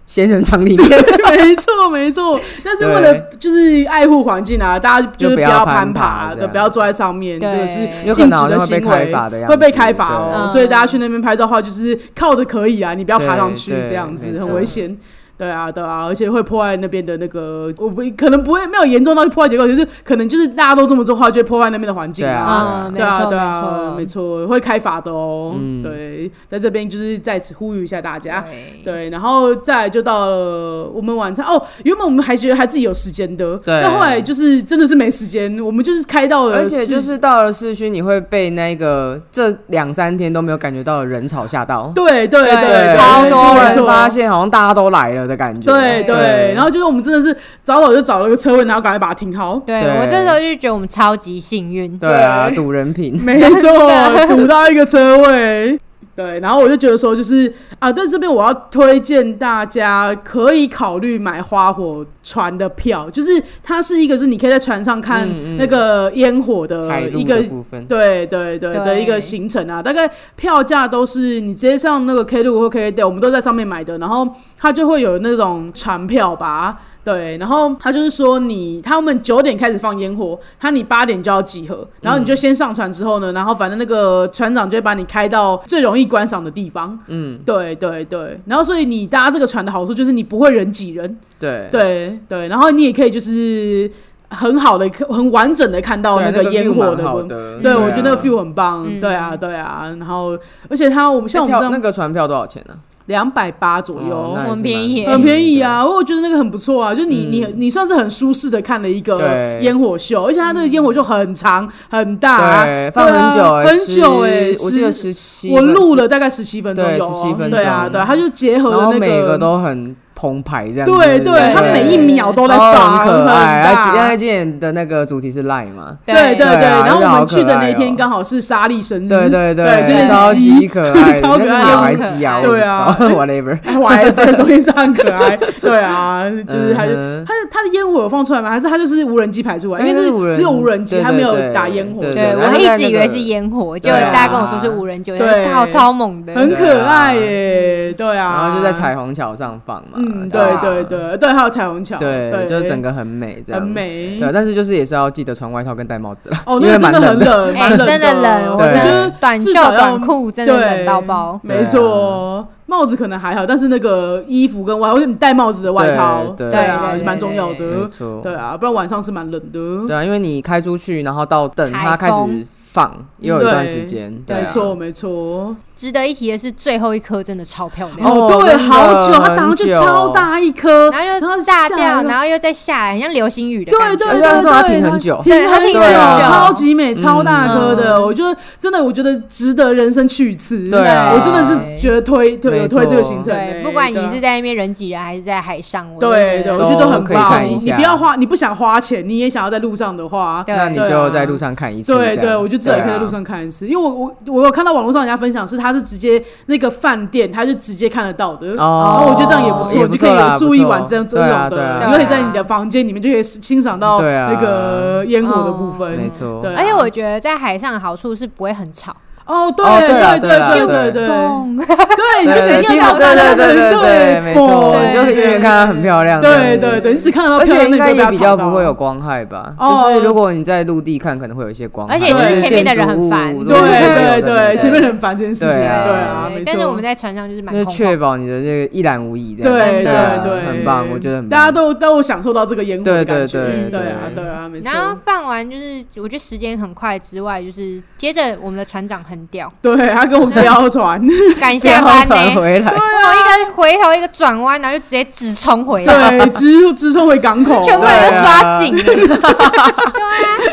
仙人掌里面，没错 (laughs) 没错，但是为了就是爱护环境啊，大家就是不要攀爬，对，爬这样。不要坐在上面，这对个是禁止的行为开罚的，会被子开罚哦。对。所以大家去那边拍照的话，就是靠着可以啊，你不要爬上去这样子很危险。对啊，对啊，而且会破坏那边的那个，我不可能不会没有严重到破坏结构，就是可能就是大家都这么做的话，就会破坏那边的环境对啊对啊，对啊，没错，会开罚的哦。嗯对，在这边就是在此呼吁一下大家。对对，然后再来就到了我们晚餐哦。原本我们还觉得还自己有时间的，对但后来就是真的是没时间，我们就是开到了而，且就是到了市区，你会被那个这两三天都没有感觉到的人潮吓到。对对对对，超多人发现好像大家都来了的感觉。对对，对然后就是我们真的是早早就找了个车位，然后赶快把它停好。对对我这时候就觉得我们超级幸运，对啊，赌人品。没错，(laughs) 赌到一个车位。对，然后我就觉得说，就是啊，在这边我要推荐大家可以考虑买花火船的票，就是它是一个是你可以在船上看那个烟火的一个的部分，对对对对的一个行程啊，大概票价都是你直接上那个 K 路或 K Day，我们都在上面买的，然后它就会有那种船票吧。对，然后他就是说你他们九点开始放烟火，他你八点就要集合，然后你就先上船之后呢，然后反正那个船长就会把你开到最容易观赏的地方。嗯，对对对，然后所以你搭这个船的好处就是你不会人挤人，对对对，然后你也可以就是很好的、很完整的看到那个烟火蛮的。对，啊我觉得那个 feel 很棒。嗯对啊，对啊。然后，而且他我们像我们这样那样个船票多少钱呢？两百八左右，很便宜很便宜啊。我觉得那个很不错啊，就你、嗯。你你算是很舒适的看了一个烟火秀，而且它那个烟火秀很长很大，对，很久欸，很久哎、十我记得十十七，我录了大概十七分钟有哦，17分钟对啊，对啊，它就结合了那每个都很澎湃这样子，对对，他每一秒都在放，很可爱。很而且大那今年的那个主题是 line 嘛，对对对，对啊然后我们去的那天刚好是莎莉生日，对对对，就是超级可爱，(laughs) 超可爱对啊我不知道，(laughs) whatever。，whatever，总之这样可爱，对啊，就是它就嗯哼。它的它的烟火有放出来吗？还是它就是无人机排出来？因为是只有无人机，对它没有打烟火，对我一直以为是烟火，结对啊。果大家跟我说是无人机，对。靠超猛的，很可爱耶，对啊。然啊，后就在彩虹桥上放嘛，嗯，对啊对对对，还有彩虹桥，对，对，就是整个很美，这样很。美，对，但是就是也是要记得穿外套跟戴帽子了，哦，(laughs) 因为那真的。很冷，哎蛮冷真的冷，我对真的我觉得短袖短裤真的对冷到爆。没错，帽子可能还好，但是那个衣服跟外套，或者你戴帽子的外套，对对啊对，对蛮重要没的，错，对啊，不然晚上是蛮冷的。对啊，因为你开出去，然后到等它开始放，也有一段时间，对啊没错没错。值得一提的是，最后一颗真的超漂亮，哦哦，对，好久，它打上去超大一颗，然后又然后炸掉，然后又再下来，很像流星雨的对感觉。对对而且它停很久停很对久，超级美，超大颗的。嗯我觉得真的，我觉得值得人生去一次。对啊我真的是觉得推推推这个行程欸。对，不管你是在那边人挤人还是在海上，对对，我觉得都很棒。你不要花，你不想花钱，你也想要在路上的话，对那你就在路上看一次。对对，我就至少也可以在路。上看一次，因为我我我有看到网络上人家分享是他是直接那个饭店，他就直接看得到的。然哦后我觉得这样也不错，你就可以有住一晚这样这种的，你可以在你的房间里面就可以欣赏到那个烟火的部分。没错而且我觉得在海上的好处是不会很吵，哦，对哦对啊对对啊对对对。对，你就对，只听到对对对对对，没错，对你就远远看它很漂亮。对对对，你只看到而且应该也比较不会有光害吧？哦。就是如果你在陆地看，可能会有一些光害，而且就是前面的人很烦。对对对对对，前面很烦这件事情，对啊。对啊，没错。但是我们在船上就是蛮就是。确保你的这个一览无遗，这样。对对啊对。对，很棒，我觉得很棒。大家都都有享受到这个烟火的对对感觉，对。对啊对对啊，没错。然后放完就是，我觉得时间很快之外，就是接着我们的船长很屌，对他跟我飙船，赶下下班船呢，回来，我一个回头一个转弯，然后就直接直冲回来，对，直直冲回港口，(laughs) 全部人都抓紧。了。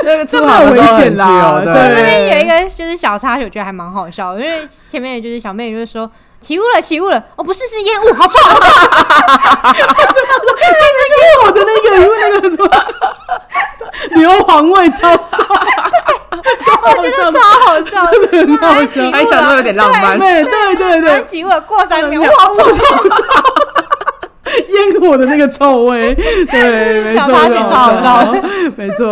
那个这么危险啦。对，那边有一个就是小插曲，我觉得还蛮好笑，因为前面就是小妹就是说起雾了，起雾了，哦不是是烟雾，好臭好臭，(laughs) 烟火的那个，因为那个什么硫磺味超臭，我觉得超好笑，很好笑。还想说有点浪漫，对对对起雾了，过三秒，哇哇，好臭，烟火的那个臭味，对，(laughs) 没错，小插曲超好笑。(laughs) 没错，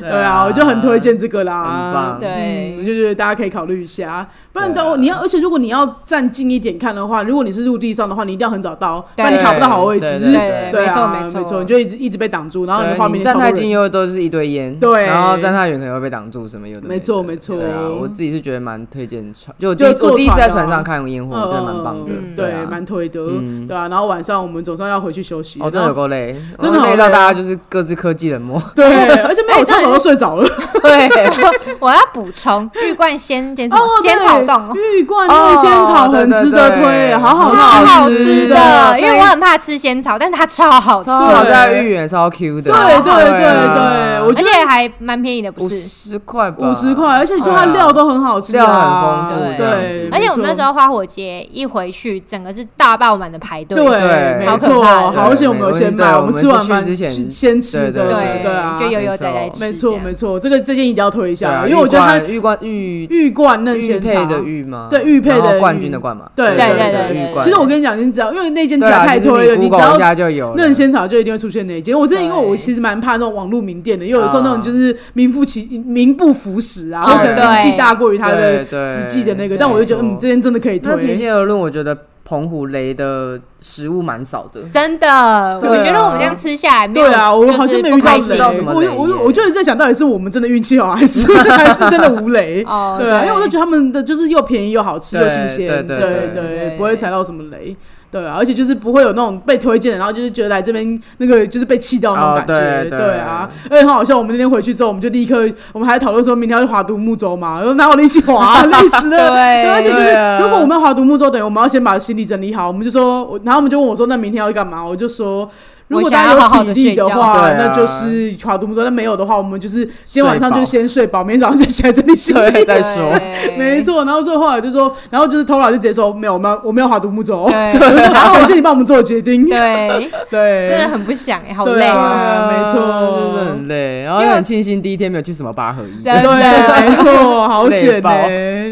对啊，我就很推荐这个啦，对。嗯我就觉得大家可以考虑一下，不然对啊。等你要，而且如果你要站近一点看的话，如果你是陆地上的话，你一定要很早到，不然你卡不到好位置，对对对啊，没错没错。没错，你就一直一直被挡住，然后你的画面站太近又又都是一堆烟，对。然后站太远可能会被挡住什么有的的。没错没错。对啊，我自己是觉得蛮推荐船，就就一我第一次在船上看烟火，我觉得蛮棒的。嗯，对啊，蛮推的，嗯。对啊，然后晚上我们总算要回去休息了，哦，真的有够累，真的累累到大家就是各自科技冷漠，(laughs) 对，而且没有我都睡着了，对，(laughs) 我要补充，玉冠仙哦，仙草玉冠那个仙草很值得推，哦对对对好吃好好吃吃的，因为我很怕吃仙草，但是它超好吃，超好在芋圆超 Q 的，对对对啊。对，我而觉得且还蛮便宜的，不五是？十块吧，五十块，而且就它料都很好吃啊，料很丰富对，而且我们那时候。花火节一回去，整个是大爆满的排队。对，没超可错，怕好险我们有先买，我们吃完饭之前去先吃的，对对对啊，就悠悠在在吃。没错没错，这个这件一定要推一下，啊，因为我觉得它玉冠玉玉冠嫩玉仙配草的玉吗？对玉佩的冠军的冠嘛，对对对对。其实我跟你讲，你只要因为那件实在对啊其实太推了，你只要下就有了。嫩仙草就一定会出现那一件。我真的因为我其实蛮怕那种网络名店的，因为有时候那种啊。就是名副其名不符实啊，然后可能名气大过于它的实际的那个，但我就觉得嗯，这件真的可以那平推。心而论，我觉得澎湖雷的食物蛮少的。真的，啊我觉得我们这样吃下来，对啊，我好像没遇到不开心雷到什么我我我就是在想到底是我们真的运气好，还是 (laughs) 还是真的无雷？哦对啊，因为我就觉得他们的就是又便宜又好吃又新鲜，对对对对对不会踩到什么雷。对啊，而且就是不会有那种被推荐的，然后就是觉得来这边那个就是被气掉那种哦感觉，对对啊，而且很好笑。我们那天回去之后，我们就立刻，我们还讨论说明天要去划独木舟嘛，然后拿我们一起划，(laughs) 累死了。对而且就是啊如果我们要划独木舟，等于我们要先把行李整理好。我们就说，然后我们就问我说，那明天要干嘛？我就说。如果大家要好好有体力的话，那就是划独木舟；那没有的话，我们就是今天晚上就先睡饱，明天早上再起来整理行李。再 (laughs) 说。没错，然后最后后来就说，然后就是 Tora 就直接说没有，我们要我们要划独木舟。对 (laughs) 我就说好，感谢你帮我们做决定。对，(laughs) 对，真的很不想哎，好对累哦。啊，没真的错，很累，然后也很庆幸第一天没有去什么八合一。对，没错，好险呢累爆。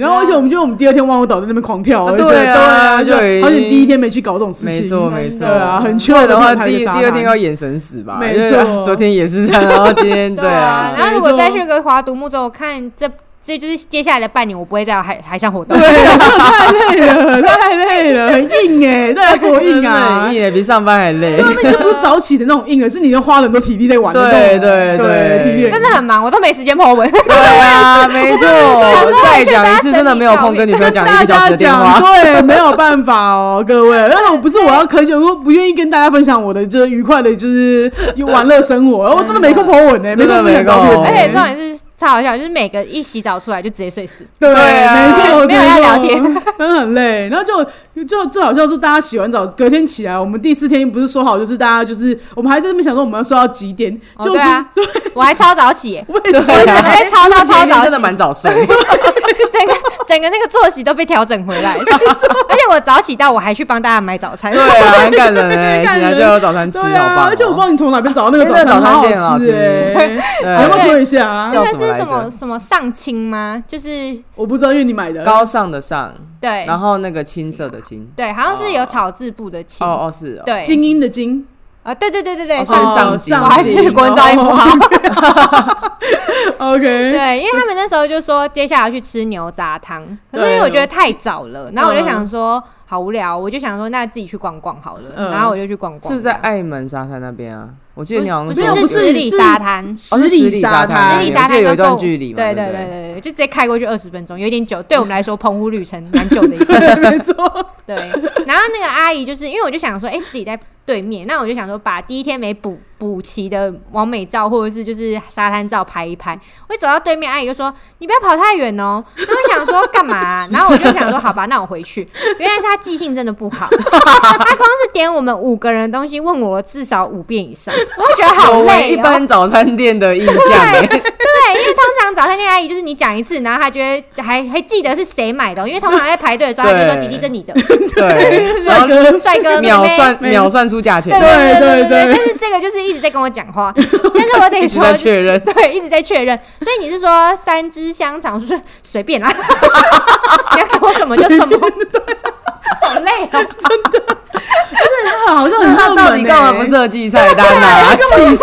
然后而且我们觉得我们第二天万物岛在那边狂跳，对啊对啊，就就已经好险第一天没去搞这种事情。没错没错，对啊，很不缺的话，拍第第二天要眼神死吧？没错。昨天也是这样，然后今天 (laughs) 对啊，然后如果再去个划独木舟，我看这这就是接下来的半年，我不会再有海海上活动。对，(laughs) 太累了，太累了，很硬哎，这还多硬啊！真的硬比上班还累对。啊，那个不是早起的那种硬了，是你要花了很多体力在玩的。对对对，体力真的很忙，我都没时间 po 文。对啊，没错。再讲一次，真的没有空跟女朋友讲一个小时的电话。对，没有办法哦，各位。但是我不是我要苛求，我不愿意跟大家分享我的就是愉快的，就是玩乐生活。我真的没空 po 文呢，没真的空分享没空照片呢。而且重点是超好笑，就是每个一洗澡出来就直接睡死。对，没错，没有要聊天，真 (laughs) 的很累。然后就就最好笑是大家洗完澡隔天起来，我们第四天不是说好就是大家就是我们还在那边想说我们要睡到几点，哦，就是对啊，我还超早起耶，(laughs) 我也是。对啊我还超到超早 (laughs) 真的，蛮早睡，整个整个那个作息都被调整回来，而且我早起到我还去帮大家买早餐。对啊，(laughs) 很感人哎，很感人起来就有早餐吃，啊！而且我不知道你从哪边找到那个早餐，店很好吃吃哎，你要不要对说一下啊？那个是叫什么来着什么什么上清吗？就是我不知道，因为你买的。高尚的上，对然后那个青色的青，对，好像是有草字部的青。哦哦是哦，对，精英的精，啊，对对对对对，上上是上集我还是国文造诣不好。(laughs) OK，对，因为他们那时候就说接下来要去吃牛杂汤，可是因为我觉得太早了，然后我就想说好无聊，我就想说那自己去逛逛好了，嗯然后我就去逛逛。是不是在爱门沙滩那边啊？我记得你好像不说没有不是是十里沙滩？十里沙滩滩，十里沙我记得有一段滩跟凤距离嘛对对对对对对，就直接开过去二十分钟，有点久，对我们来说澎湖旅程蛮久的一次。(laughs) 没错，(laughs) 对，然后那个阿姨就是因为我就想说，哎、十里在对面，那我就想说把第一天没补补齐的完美照或者是就是沙滩照拍一拍。我一走到对面，阿姨就说：“你不要跑太远哦。”然后我想说干嘛啊、然后我就想说好吧，那我回去。原来是她记性真的不好，他光是点我们五个人的东西问我至少五遍以上，我会觉得好累、哦。一般早餐店的印象對，对，因为通常早餐店阿姨就是你讲一次，然后她觉得还还记得是谁买的哦、因为通常在排队的时候，她就说：“对弟弟，这你的。”对，(laughs) 帅哥，帅哥，(laughs) 秒算秒算出价钱。对，对对但是这个就是一直在跟我讲话，(laughs) 但是我得说，确认。对，一直在确认。所以你是说三只香肠，我说随便啦，你要给我什么就什么，好累哦。他好像很他热门到底干嘛不是？设计菜单啊？气死！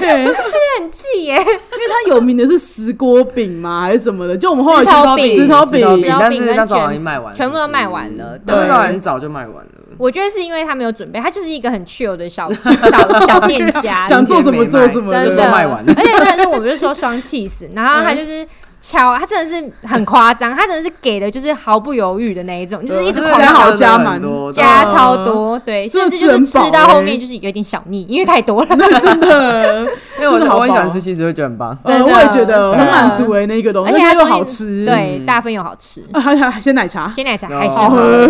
对，因为很气耶，他有名的是石锅饼嘛？还是什么的？就我们后来去石头饼石头饼，饼，石头但是那时候已经卖完了，全部都是不是卖完了那时对候很早就卖完了。我觉得是因为他没有准备，他就是一个很 chill 的小 (laughs) 小小店家，(laughs) 想做什么做什么就真的卖完了而且真的是我们就说双气死，然后他就是。敲，他真的是很夸张，他真的是给的就是毫不犹豫的那一种，就是一直狂加好敲加满加嗯超多，对，甚至就是吃到后欸？面就是有点小腻，因为太多了。(laughs) 真的，(laughs) 因为我我很喜欢吃其实，会觉得很棒。呃，真的。我也觉得很满足哎，那个东西，而且又好吃，对，嗯。大份又好吃，啊，还还鲜奶茶，鲜奶茶哦还是。好喝。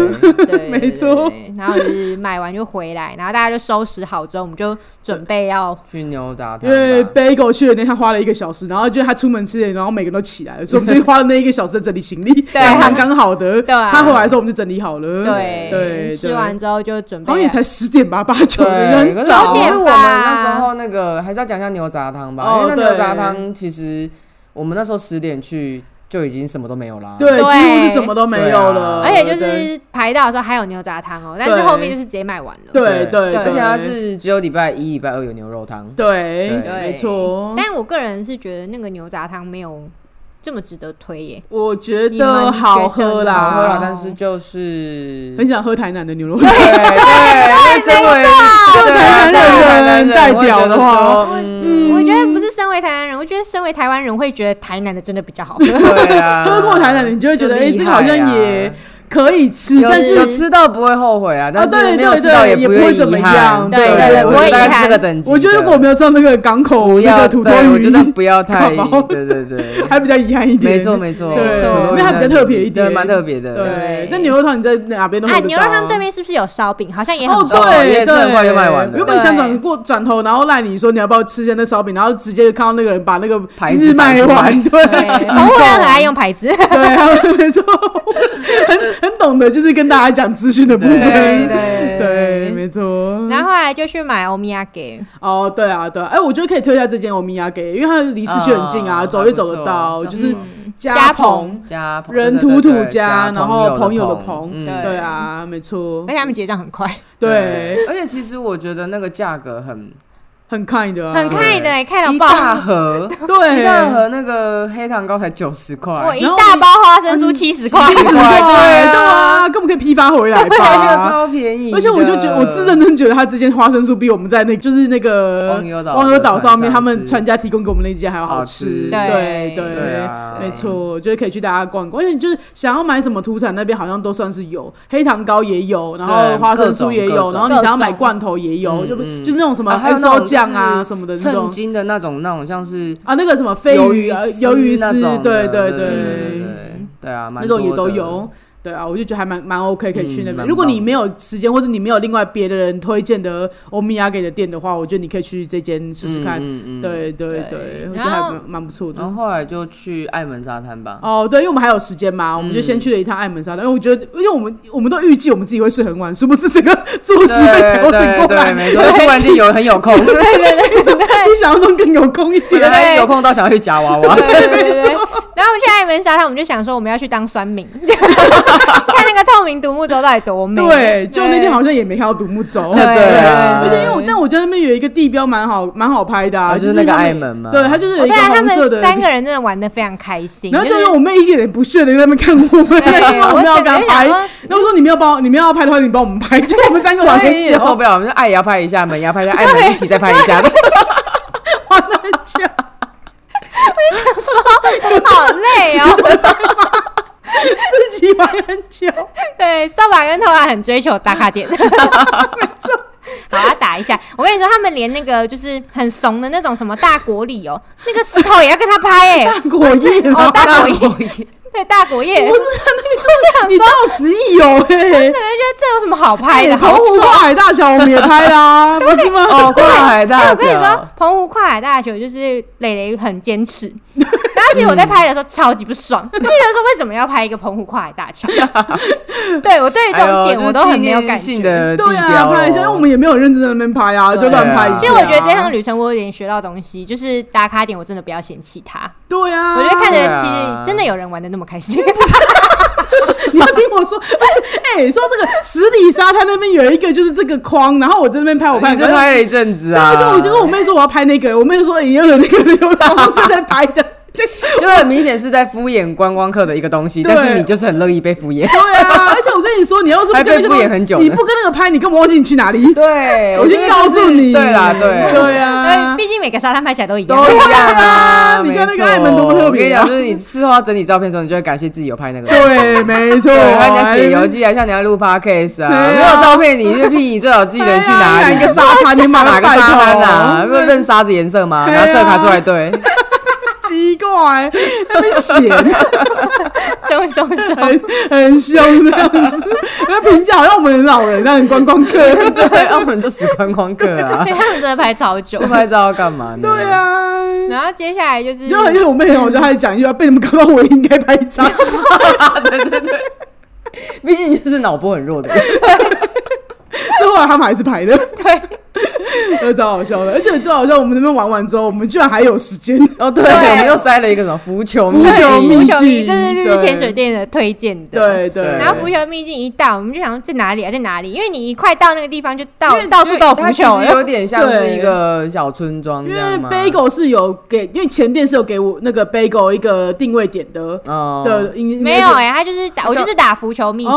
对，(laughs) 没错。对对对然后就是买完就回来，然后大家就收拾好之后，我们就准备要去牛杂因为 Bagel 去的那天花了一个小时，然后就他出门吃的，然后每个人都起来了，所以我们就花了那一个小时在整理行李，(laughs) 对。刚刚好的。对啊。他回来的时候我们就整理好了。对。对，吃完之后就准备好像也才十点吧，八九对，点，很早点因为我们那时候那个还是要讲一下牛杂汤吧，哦因为那牛杂对汤其实我们那时候十点去就已经什么都没有啦。对，几乎是什么都没有了，而且就是排到的时候还有牛杂汤哦，但是对后面就是直接卖完了。对对，而且它是只有礼拜一、礼拜二有牛肉汤。对，对。没错。但我个人是觉得那个牛杂汤没有这么值得推耶。我觉得好喝啦，好喝啦，但是就是很想喝台南的牛肉。面对，(laughs) 身为台南人身为台南人代表的话嗯，我觉得不是身为台南人，我觉得身为台湾人会觉得台南的真的比较好喝。对啊，(laughs) 喝过台南的，你就会觉得，哎，这个好像也可以吃，但是有吃到不会后悔啊，但对是没有对吃到也不会会怎么样对对对我不会遗这个等级。我觉得如果我没有上那个港口那个土托鱼我鱼，觉得不要太 (laughs) 对对对，还比较遗憾一点。没错没错，对没错因为它比较特别一点对，蛮特别的。对那，牛肉汤你在哪边都喝啊，得到牛肉汤对面是不是有烧饼？好像也很哦，红。对，也是很快就卖完了原本想转过转头，然后赖你说你要不要吃一下那烧饼，然后直接就看到那个人把那个牌子卖完，对，对，澎湖人很爱用牌子。对，没错，很 (laughs) 很懂得就是跟大家讲资讯的部分，对没错。然后后来就去买欧米亚给，哦，对啊，对啊，哎，我觉得可以推一下这间欧米亚给，因为它离市区很近啊，哦走也走得到，就是嗯。加加蓬，加人土土加，然后朋友的朋，对。啊，没错。而且，他们结账很快，对，而且其实我觉得那个价格很很 kind 啊，很看的欸，看到一。大盒，(laughs) 对，一大盒那个黑糖糕才九十块我，一大包花生酥七十块，七十块，块对对啊啊，根本可以批发回来对，那个吧。超便宜的。而且我就觉得，我是认真觉得他这间花生酥比我们在那，就是那个忘忧岛忘忧岛上面，的他们船上船家提供给我们那间还要好好吃。吃对对没错，我觉得可以去大家逛逛，因为就是想要买什么土产那边好像都算是有，黑糖糕也有，然后对花生酥也有，然后你想要买罐头也有，就不就是那种什么啊还有那种 XO 酱酱啊什么的那称种。斤的那种，那种像是啊，那个什么飞鱿鱼、呃鱿鱼丝，对对对对对啊，那种也都有。对啊，我就觉得还蛮蛮 OK，可以去那边。嗯如果你棒没有时间，或是你没有另外别的人推荐的欧米亚给的店的话，我觉得你可以去这间试试看。嗯嗯嗯对对对对，我觉得还蛮蛮不错的然。后后来就去爱门沙滩吧。哦，对，因为我们还有时间嘛，我们就先去了一趟爱门沙滩。因为我觉得，因为我们我们都预计我们自己会睡很晚，殊不知整个作息被调整过来，对对，没错，(laughs) 突然间有很有空，对对对对比想象中更有空一原点。来有空到想要去夹娃娃。对对对对。然后我们去爱门沙滩，我们就想说我们要去当酸民，(laughs) (laughs) 看那个透明独木舟到底多美。对，就那天好像也没看到独木舟。对而且因为我，但我觉得那边有一个地标蛮好，蛮好拍的就是那个爱门嘛对，他就是有哦对啊，他一个红色们的。三个人真的玩的非常开心。然后就就是是我妹一脸不屑的在那边看我们，对因为 (laughs) 我们要我跟她拍。整个想说然后我说你们要帮，你们要拍的话，你帮我们拍。(laughs) 就我们三个玩我很久，也受不了，我们就爱也要拍一下，门也要拍一下，爱门一起再拍一下。玩很久，好累哦。自己玩很久。对，扫把跟头发很追求打卡点。没错。(laughs) 好啊，打一下。我跟你说，他们连那个就是很怂的那种什么大国礼哦，那个石头也要跟他拍哎、大果叶哦，啊，大果叶，对，大果叶。不是那个，就是你到此一游哎。我就觉得这有什么好拍的？好澎湖跨！海大桥我们也拍啦，(laughs) 不是吗？哦，跨海大我跟你说，，澎湖跨海大桥就是磊磊很坚持，然后其实我在拍的时候超级不爽，(laughs) 就觉得说为什么要拍一个澎湖跨海大桥？(laughs) 对我对于这种点我都很没有感性觉。对啊，标拍一下，因为我们也没有认真在那边拍啊，就乱拍一下。其实我觉得这趟旅程我有点学到东西，就是打卡点我真的不要嫌弃它。对啊，我觉得看着其实真的有人玩的那么开心。(laughs) 你要听我说，哎，说这个十里沙滩那边有一个就是这个框，然后我在那边拍，我拍拍了一阵子对啊，对，就我就跟我妹说我要拍那个，我妹就说哎也有那个流浪汉在拍的，就 (laughs) 就很明显是在敷衍观光客的一个东西，但是你就是很乐意被敷衍。对啊，而且我跟你说，你要是不 (laughs) 跟那还被个敷衍很久你不跟那个拍，你根本忘记你去哪里。对，我已经觉得就告诉你，对啦，对。对啊对，，毕竟每个沙滩拍起来都一都样。一样啊！(laughs) 你看那个爱门多么特别啊我跟你讲，就是你事后要整理照片的时候，你就会感谢自己有拍那个。对，没错，对，还人家写游记啊，像你要录 podcast 啊，没有照片你就屁，你最好记得你去哪里，哪一个沙滩，你买哪个沙滩啊？认沙子颜色吗？拿色卡出来对，奇怪，那边写 (laughs) 凶凶 (laughs) 凶！很很凶这样子，那评价好像我们很老人，那很观光客。对，澳门就死观光客啊对，他们真的拍超久不。(laughs) 拍照要干嘛呢？对啊，然后接下来就是就因为我妹很好笑，她还讲一句话，被你们搞到我也应该拍照。对对对毕竟就是脑波很弱的人。最后来他们还是拍的，对，(laughs) 呃，超好笑的。而且最好笑，我们那边玩完之后，我们居然还有时间。哦，对，对我们又塞了一个什么浮球秘浮球境秘浮球秘，境这是日对潜水店的推荐的。。对对，然后浮球秘境一到，我们就想说在哪里啊，在哪里？因为你一快到那个地方，就到到处都有浮球了。实有点像是一个小村庄因为？Bagel 是有给，因为前店是有给我那个 Bagel 一个定位点的。哦，的，应没有哎、他就是打，我就是打浮球秘境，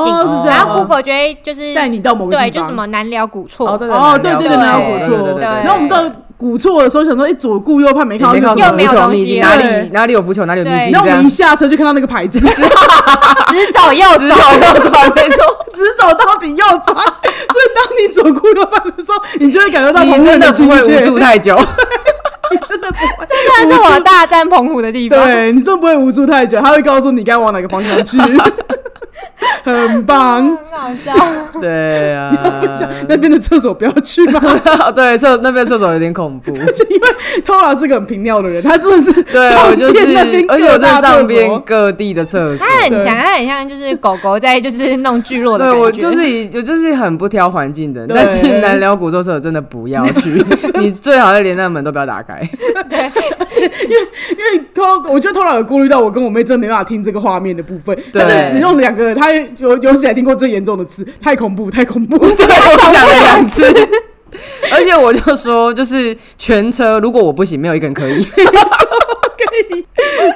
然后 Google 觉得就是带你到某个对，地方就什么南寮古厝，哦，对哦，对对对，对然后古错，对对对然后我们到古错的时候想说，哎，左顾右盼没看到没这个又没有东西哪里哪里有浮球，哪里有秘对。境，然后我们一下车就看到那个牌子，直 (laughs) 直走右直走，右走，没错。(laughs) 直走到底右转，所以当你左顾右盼的时候，你就会感受到你澎湖人真的不会无助太久，(laughs) 你真的不会，这是我大战澎湖的地方。对你真的不会无助太久，他会告诉你该往哪个方向去，(laughs) 很棒。很好笑。(laughs) 对啊，那边的厕所不要去吗？(laughs) 对厕那边厕所有点恐怖。就因为 Tola 是个很平尿的人，他真的是对上我就是而且我在上边各地的厕所。他很强，他很像就是狗狗在就是弄聚落的对感觉。我就是以我就是很不挑环境的但是南寮古州厕所真的不要去，你最好连那门都不要打开。对因为因为偷我觉得 Tola 有顾虑到我跟我妹真的没办法听这个画面的部分，对他就只用两个他有有史以来听过最严重的词，太恐怖，太恐怖。(laughs) 对，我讲了两次。(laughs) 而且我就说，就是全车，如果我不行，没有一个人可以。可 (laughs) 以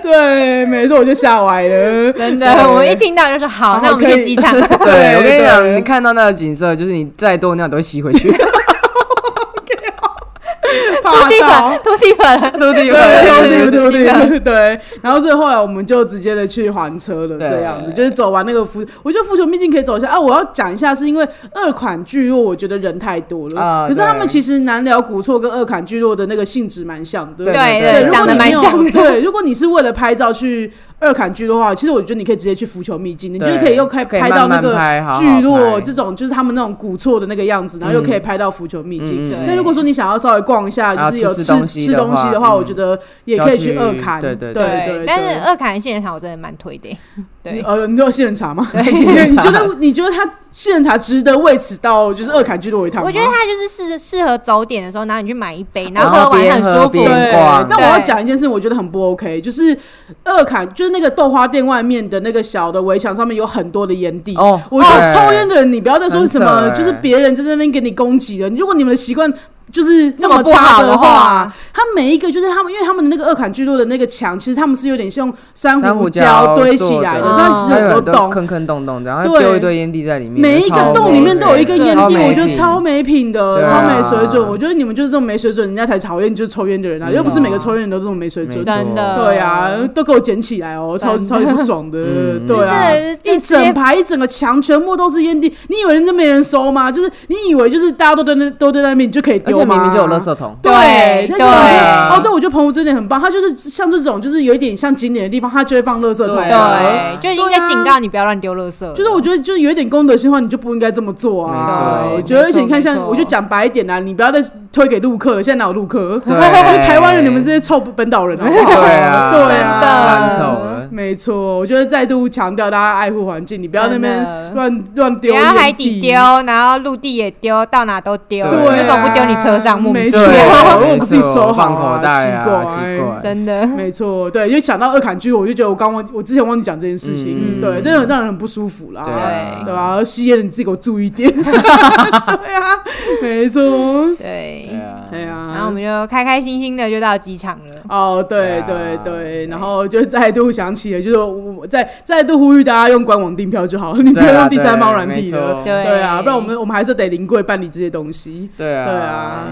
对，没错，我就吓歪了，真的，我们一听到就说好，那我们去机场。对，我跟你对讲，你看到那个景色，就是你再多尿都会吸回去。霸地道粉，。土地粉，土地对粉，对对对对对，然后所以后来我们就直接的去还车了，对这样子就是走完那个浮，我觉得浮球秘境可以走一下啊。我要讲一下，是因为二款聚落，我觉得人太多了，啊可是他们其实南寮古厝跟二款聚落的那个性质蛮像的，对对对如果你没像的。对，如果你是为了拍照去二坎聚落的话，其实我觉得你可以直接去浮球秘境，你就可以又可以可以拍到那慢慢好好聚落这种，就是他们那种古厝的那个样子，然后又可以拍到浮球秘境。那如果说你想要稍微逛一下，就是有吃吃吃东西吃的话东西的话，嗯。我觉得也可以去二坎。对对对。但是二坎杏仁茶我真的蛮推的，对，(laughs) 呃，你有杏仁茶吗？(laughs) 对 (laughs) 你觉得你觉得它杏仁茶值得为此到就是二坎聚落一趟吗？我觉得它就是适适合早点的时候，然后你去买一杯，然后喝完很舒服。对，但我要讲一件事，我觉得很不 OK，就是二坎，就是那个豆花店外面的那个小的围墙上面有很多的烟蒂。哦我觉得抽烟的人，你不要再说什么，就是别人在那边给你攻击了。如果你们的习惯就是这这么差的话话，他每一个就是他们，因为他们的那个二坎聚落的那个墙，其实他们是有点像珊瑚礁堆起来的，所以它其实很很多洞。坑坑洞洞的，然后对丢一堆烟蒂在里面，每一个洞里面都有一个烟蒂，我觉得超没品的，超没水准。我觉得你们就是这种没水准，人家才讨厌就是抽烟的人啊，嗯。又不是每个抽烟人都这种没水准。真的。对啊，都给我捡起来哦，超超级不爽的。嗯。对啊。一整排一整个墙全部都是烟蒂，你以为人家没人收吗？就是你以为就是大家都在那都在那边，你就可以丢吗？且明明就有垃圾桶，对，对那哦，对，我觉得澎湖真的很棒，它就是像这种就是有一点像景点的地方，它就会放垃圾桶。对就应该警告你不要乱丢垃圾。就是我觉得，就是有一点公德心的话，你就不应该这么做啊！我觉得，而且你看，像我就讲白一点啊，你不要再推给陆客了，现在哪有陆客？就 (laughs) 台湾人，你们这些臭本岛人好不好，(laughs) 对啊，对啊。没错，我觉得再度强调大家爱护环境，你不要那边乱乱丢烟蒂，你要海底丢，然后陆地也丢，到哪都丢，为什么不丢你车上？莫名没错，其妙，我们自己收好放啊口袋啊，奇奇怪。真的。没错，对，因为想到二坎剧，我就觉得我刚忘，我之前忘记讲这件事情，嗯对，真的很让人很不舒服啦，对啊对吧？吸烟的你自己给我注意一点，(laughs) (laughs) 对啊，没错，对对，啊，然后我们就开开心心的就到机场了。哦，对对对然后就再度想起了，就是我再再度呼吁大家用官网订票就好了，(laughs) 你不要用第三方软体了。对对啊，不然我们我们还是得临柜办理这些东西。对啊，对啊，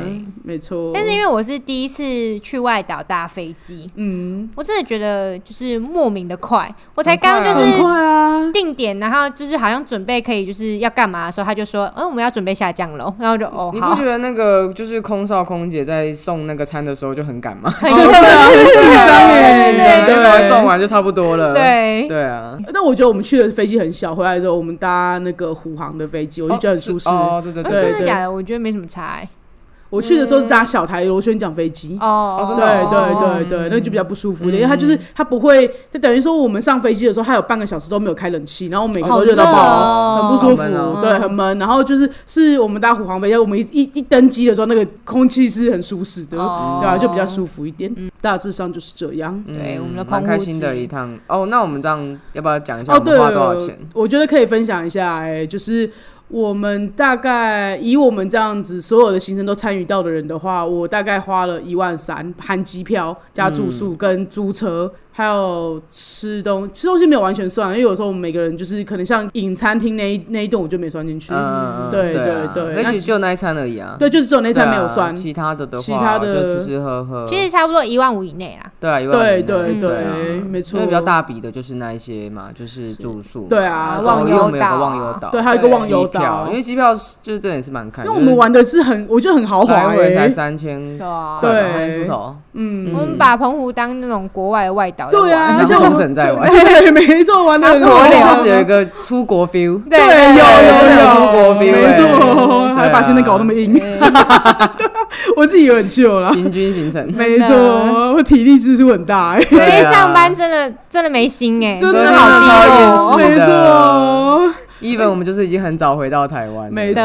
没错。但是因为我是第一次去外岛搭飞机，嗯，我真的觉得就是莫名的快。我才刚就很是快啊，定点，然后就是好像准备可以就是要干嘛的时候，他就说：“嗯，我们要准备下降了。”然后就哦好你不觉，得那个就是空少空姐在送那个餐的时候就很赶嘛？(laughs) (laughs) 紧张哎，对，送完就差不多了。对对啊，但我觉得我们去的飞机很小，回来之后我们搭那个虎航的飞机，我就觉得很舒适。哦，对对哦对对，真的假的？我觉得没什么差欸。我去的时候是搭小台螺旋桨飞机。哦对对对对，那个就比较不舒服一点，因为它就是它不会，就等于说我们上飞机的时候，它有半个小时都没有开冷气，然后每个都热到爆，哦很不舒服对，很闷。然后就是是我们搭虎航飞机，我们一一一登机的时候，那个空气是很舒适的，哦对啊，就比较舒服一点。大致上就是这样。对我们的蛮开心的一趟哦。那我们这样要不要讲一下哦，我们花多少钱？我觉得可以分享一下、哎，就是我们大概以我们这样子所有的行程都参与到的人的话，我大概花了一万三，含机票加住宿嗯跟租车。还有吃东吃东西没有完全算，因为有时候我们每个人就是可能像饮餐厅那一那一顿我就没算进去，嗯，对对啊对对那那其实就那一餐而已啊。对，就是只有那对啊，餐没有算。其他的的话，其他的就吃吃喝喝。其实差不多一万五以内啦。对啊，一万对以内对没错因为比较大笔的就是那一些嘛，就是住宿。对啊然后忘忧岛忘忧岛，对，还有一个忘忧岛因，为机票就是真的也是蛮看，因为我们玩的是很，我觉得很豪华来回才哎、三千对三千出头。嗯，我们把澎湖当那种国外的外岛。对啊，然后冲绳在玩，对，没错，玩的很啊豪华而且是有一个出国 feel。对有，有有。出有国 feel 没欸错，还把行程搞那么硬，(laughs) 我自己也很旧了，行军行程，没错，我体力支出很大哎，所以对啊。上班真的真的没心哎，真的真的好低超厌落世。没错。Even 我们就是已经很早回到台湾，没错，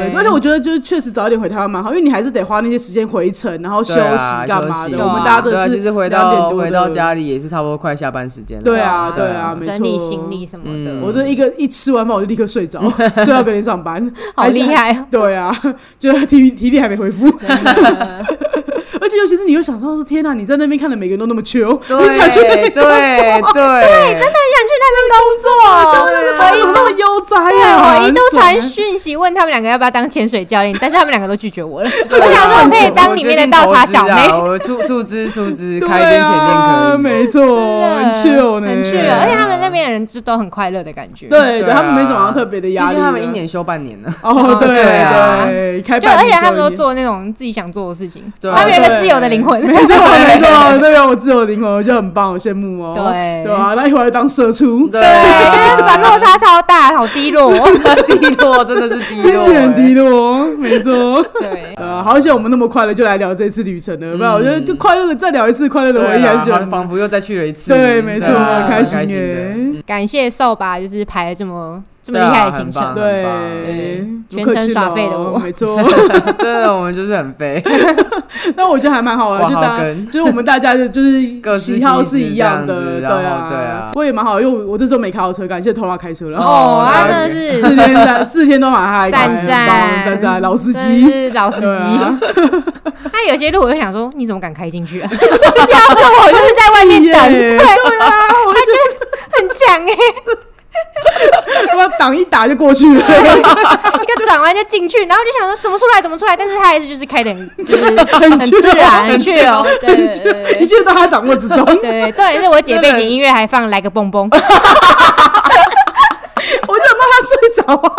没错，而且我觉得就是确实早一点回台湾蛮好，因为你还是得花那些时间回程，然后休息干嘛的。我们搭的是其实回到回到，家里也是差不多快下班时间了。对啊，对对啊，没错，整理行李什么的，嗯。我这一个一吃完饭我就立刻睡着，睡到隔天上班，好厉害哦。对啊，(laughs) 就是体体力还没恢复。尤其是你又想到是，天哪，你在那边看的每个人都那么穷，对你想去那对边工作，对，真的很想去那边工作。他怎么那么悠哉啊？我一度传讯息问他们两个要不要当潜水教练，但是他们两个都拒绝我了。我想说我可以当里面的倒茶小妹。我出出资出资 (laughs) 开一间潜啊，店可以。没错，很 chill 呢，很 chill，而且他们那边的人就都很快乐的感觉。对对他们没什么特别的毕压力，竟他们一。年休半年呢。哦，对 (laughs) 对就而且他们都做那种自己想做的事情，他们个自由的灵魂。没错没错，(laughs) 对啊，我自由的灵魂，我就很棒，我羡慕哦。对对啊，那一会儿当社畜，对把落差超大，好低落。(laughs) 低落真的是低落，天气很低落，没错。对，呃，好险我们那么快乐就来聊这次旅程了，不然我觉得就快乐的再聊一次快乐的回忆，还是仿佛又再去了一次。对，没错，开心的耶。感谢瘦吧，就是排了这么这么厉害的行程。对，全程耍废的我没错。(laughs) 真的，我们就是很废。(laughs) 那我觉得还蛮好玩，就大家就是我们大家的就是喜好是一样的，对啊，对啊不过也蛮好，因为我我这时候没开好车，感谢偷拉开车了。哦，他真的是四天三四天都蛮嗨，赞赞赞赞，老司机。是老司机。那 (laughs) 有些路我就想说，你怎么敢开进去啊？要是我就是在外面等，对啊，我就很强哎，我挡一打就过去了。(laughs) 一个转弯就进去，然后就想说怎么出来怎么出来，但是他还是就是开的很就是很自然很 chill，哦对对对对一切都他掌握之中。对，重点是我姐背景音乐还放来个蹦蹦，我就很怕他睡着啊。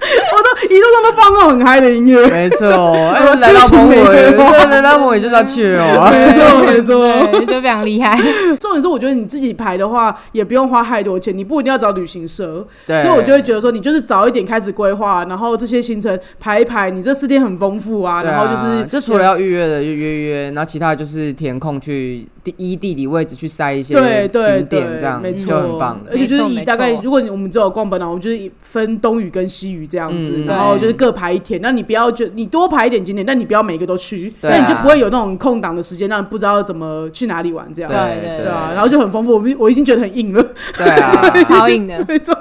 (laughs) 我都一路上都放那种很嗨的音乐。没错，(laughs) 哎，我来到痴情玫澎湖，瑰花 (laughs) 对，来到澎湖就是要去哦。没错没错。对，就非常厉害。重点是，我觉得你自己排的话，也不用花太多钱，你不一定要找旅行社，对所以我就会觉得说，你就是早一点开始规划，然后这些行程排一排，你这四天很丰富啊，然后就是就除了要预约的就约约，然后其他的就是填空去第一地理位置去塞一些对对景点，对，这样没错，就很棒的而。且就是以大概如果你我们只有逛本岛，我们就是分东屿跟西屿这样子，嗯然后就是各排一天。那你不要就你多排一点景点，但你不要每个都去，啊那你就不会有那种空档的时间，让你不知道怎么去哪里玩这样。对对对啊，然后就很丰富，我我已经觉得很硬了，对啊，(laughs) 超硬的，没错。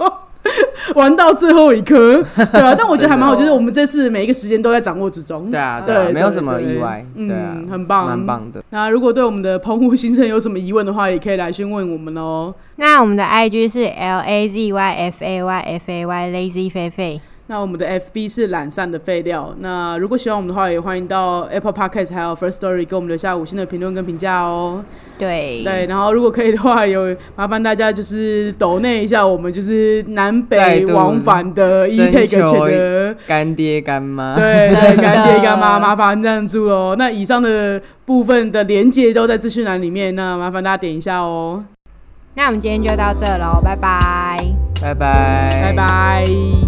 (laughs) 玩到最后一刻，对啊，(laughs) 但我觉得还蛮好，就是我们这次每一个时间都在掌握之中。对啊，对没有什么意外，嗯对啊，很棒蛮棒的。那如果对我们的澎湖新生有什么疑问的话，也可以来询问我们哦。那我们的 IG 是 L A Z Y F A Y F A Y Lazy 菲菲。那我们的 FB 是懒散的废料。那如果喜欢我们的话，也欢迎到 Apple Podcast 还有 First Story 给我们留下五星的评论跟评价哦。对对，然后如果可以的话，有麻烦大家就是抖内一下我们就是南北往返的 e 征 take 求钱的。干爹干妈，对 (laughs) 对，干爹干妈，(laughs) 麻烦赞助哦。那以上的部分的连接都在资讯栏里面，那麻烦大家点一下哦。那我们今天就到这喽，拜拜。拜拜，拜拜。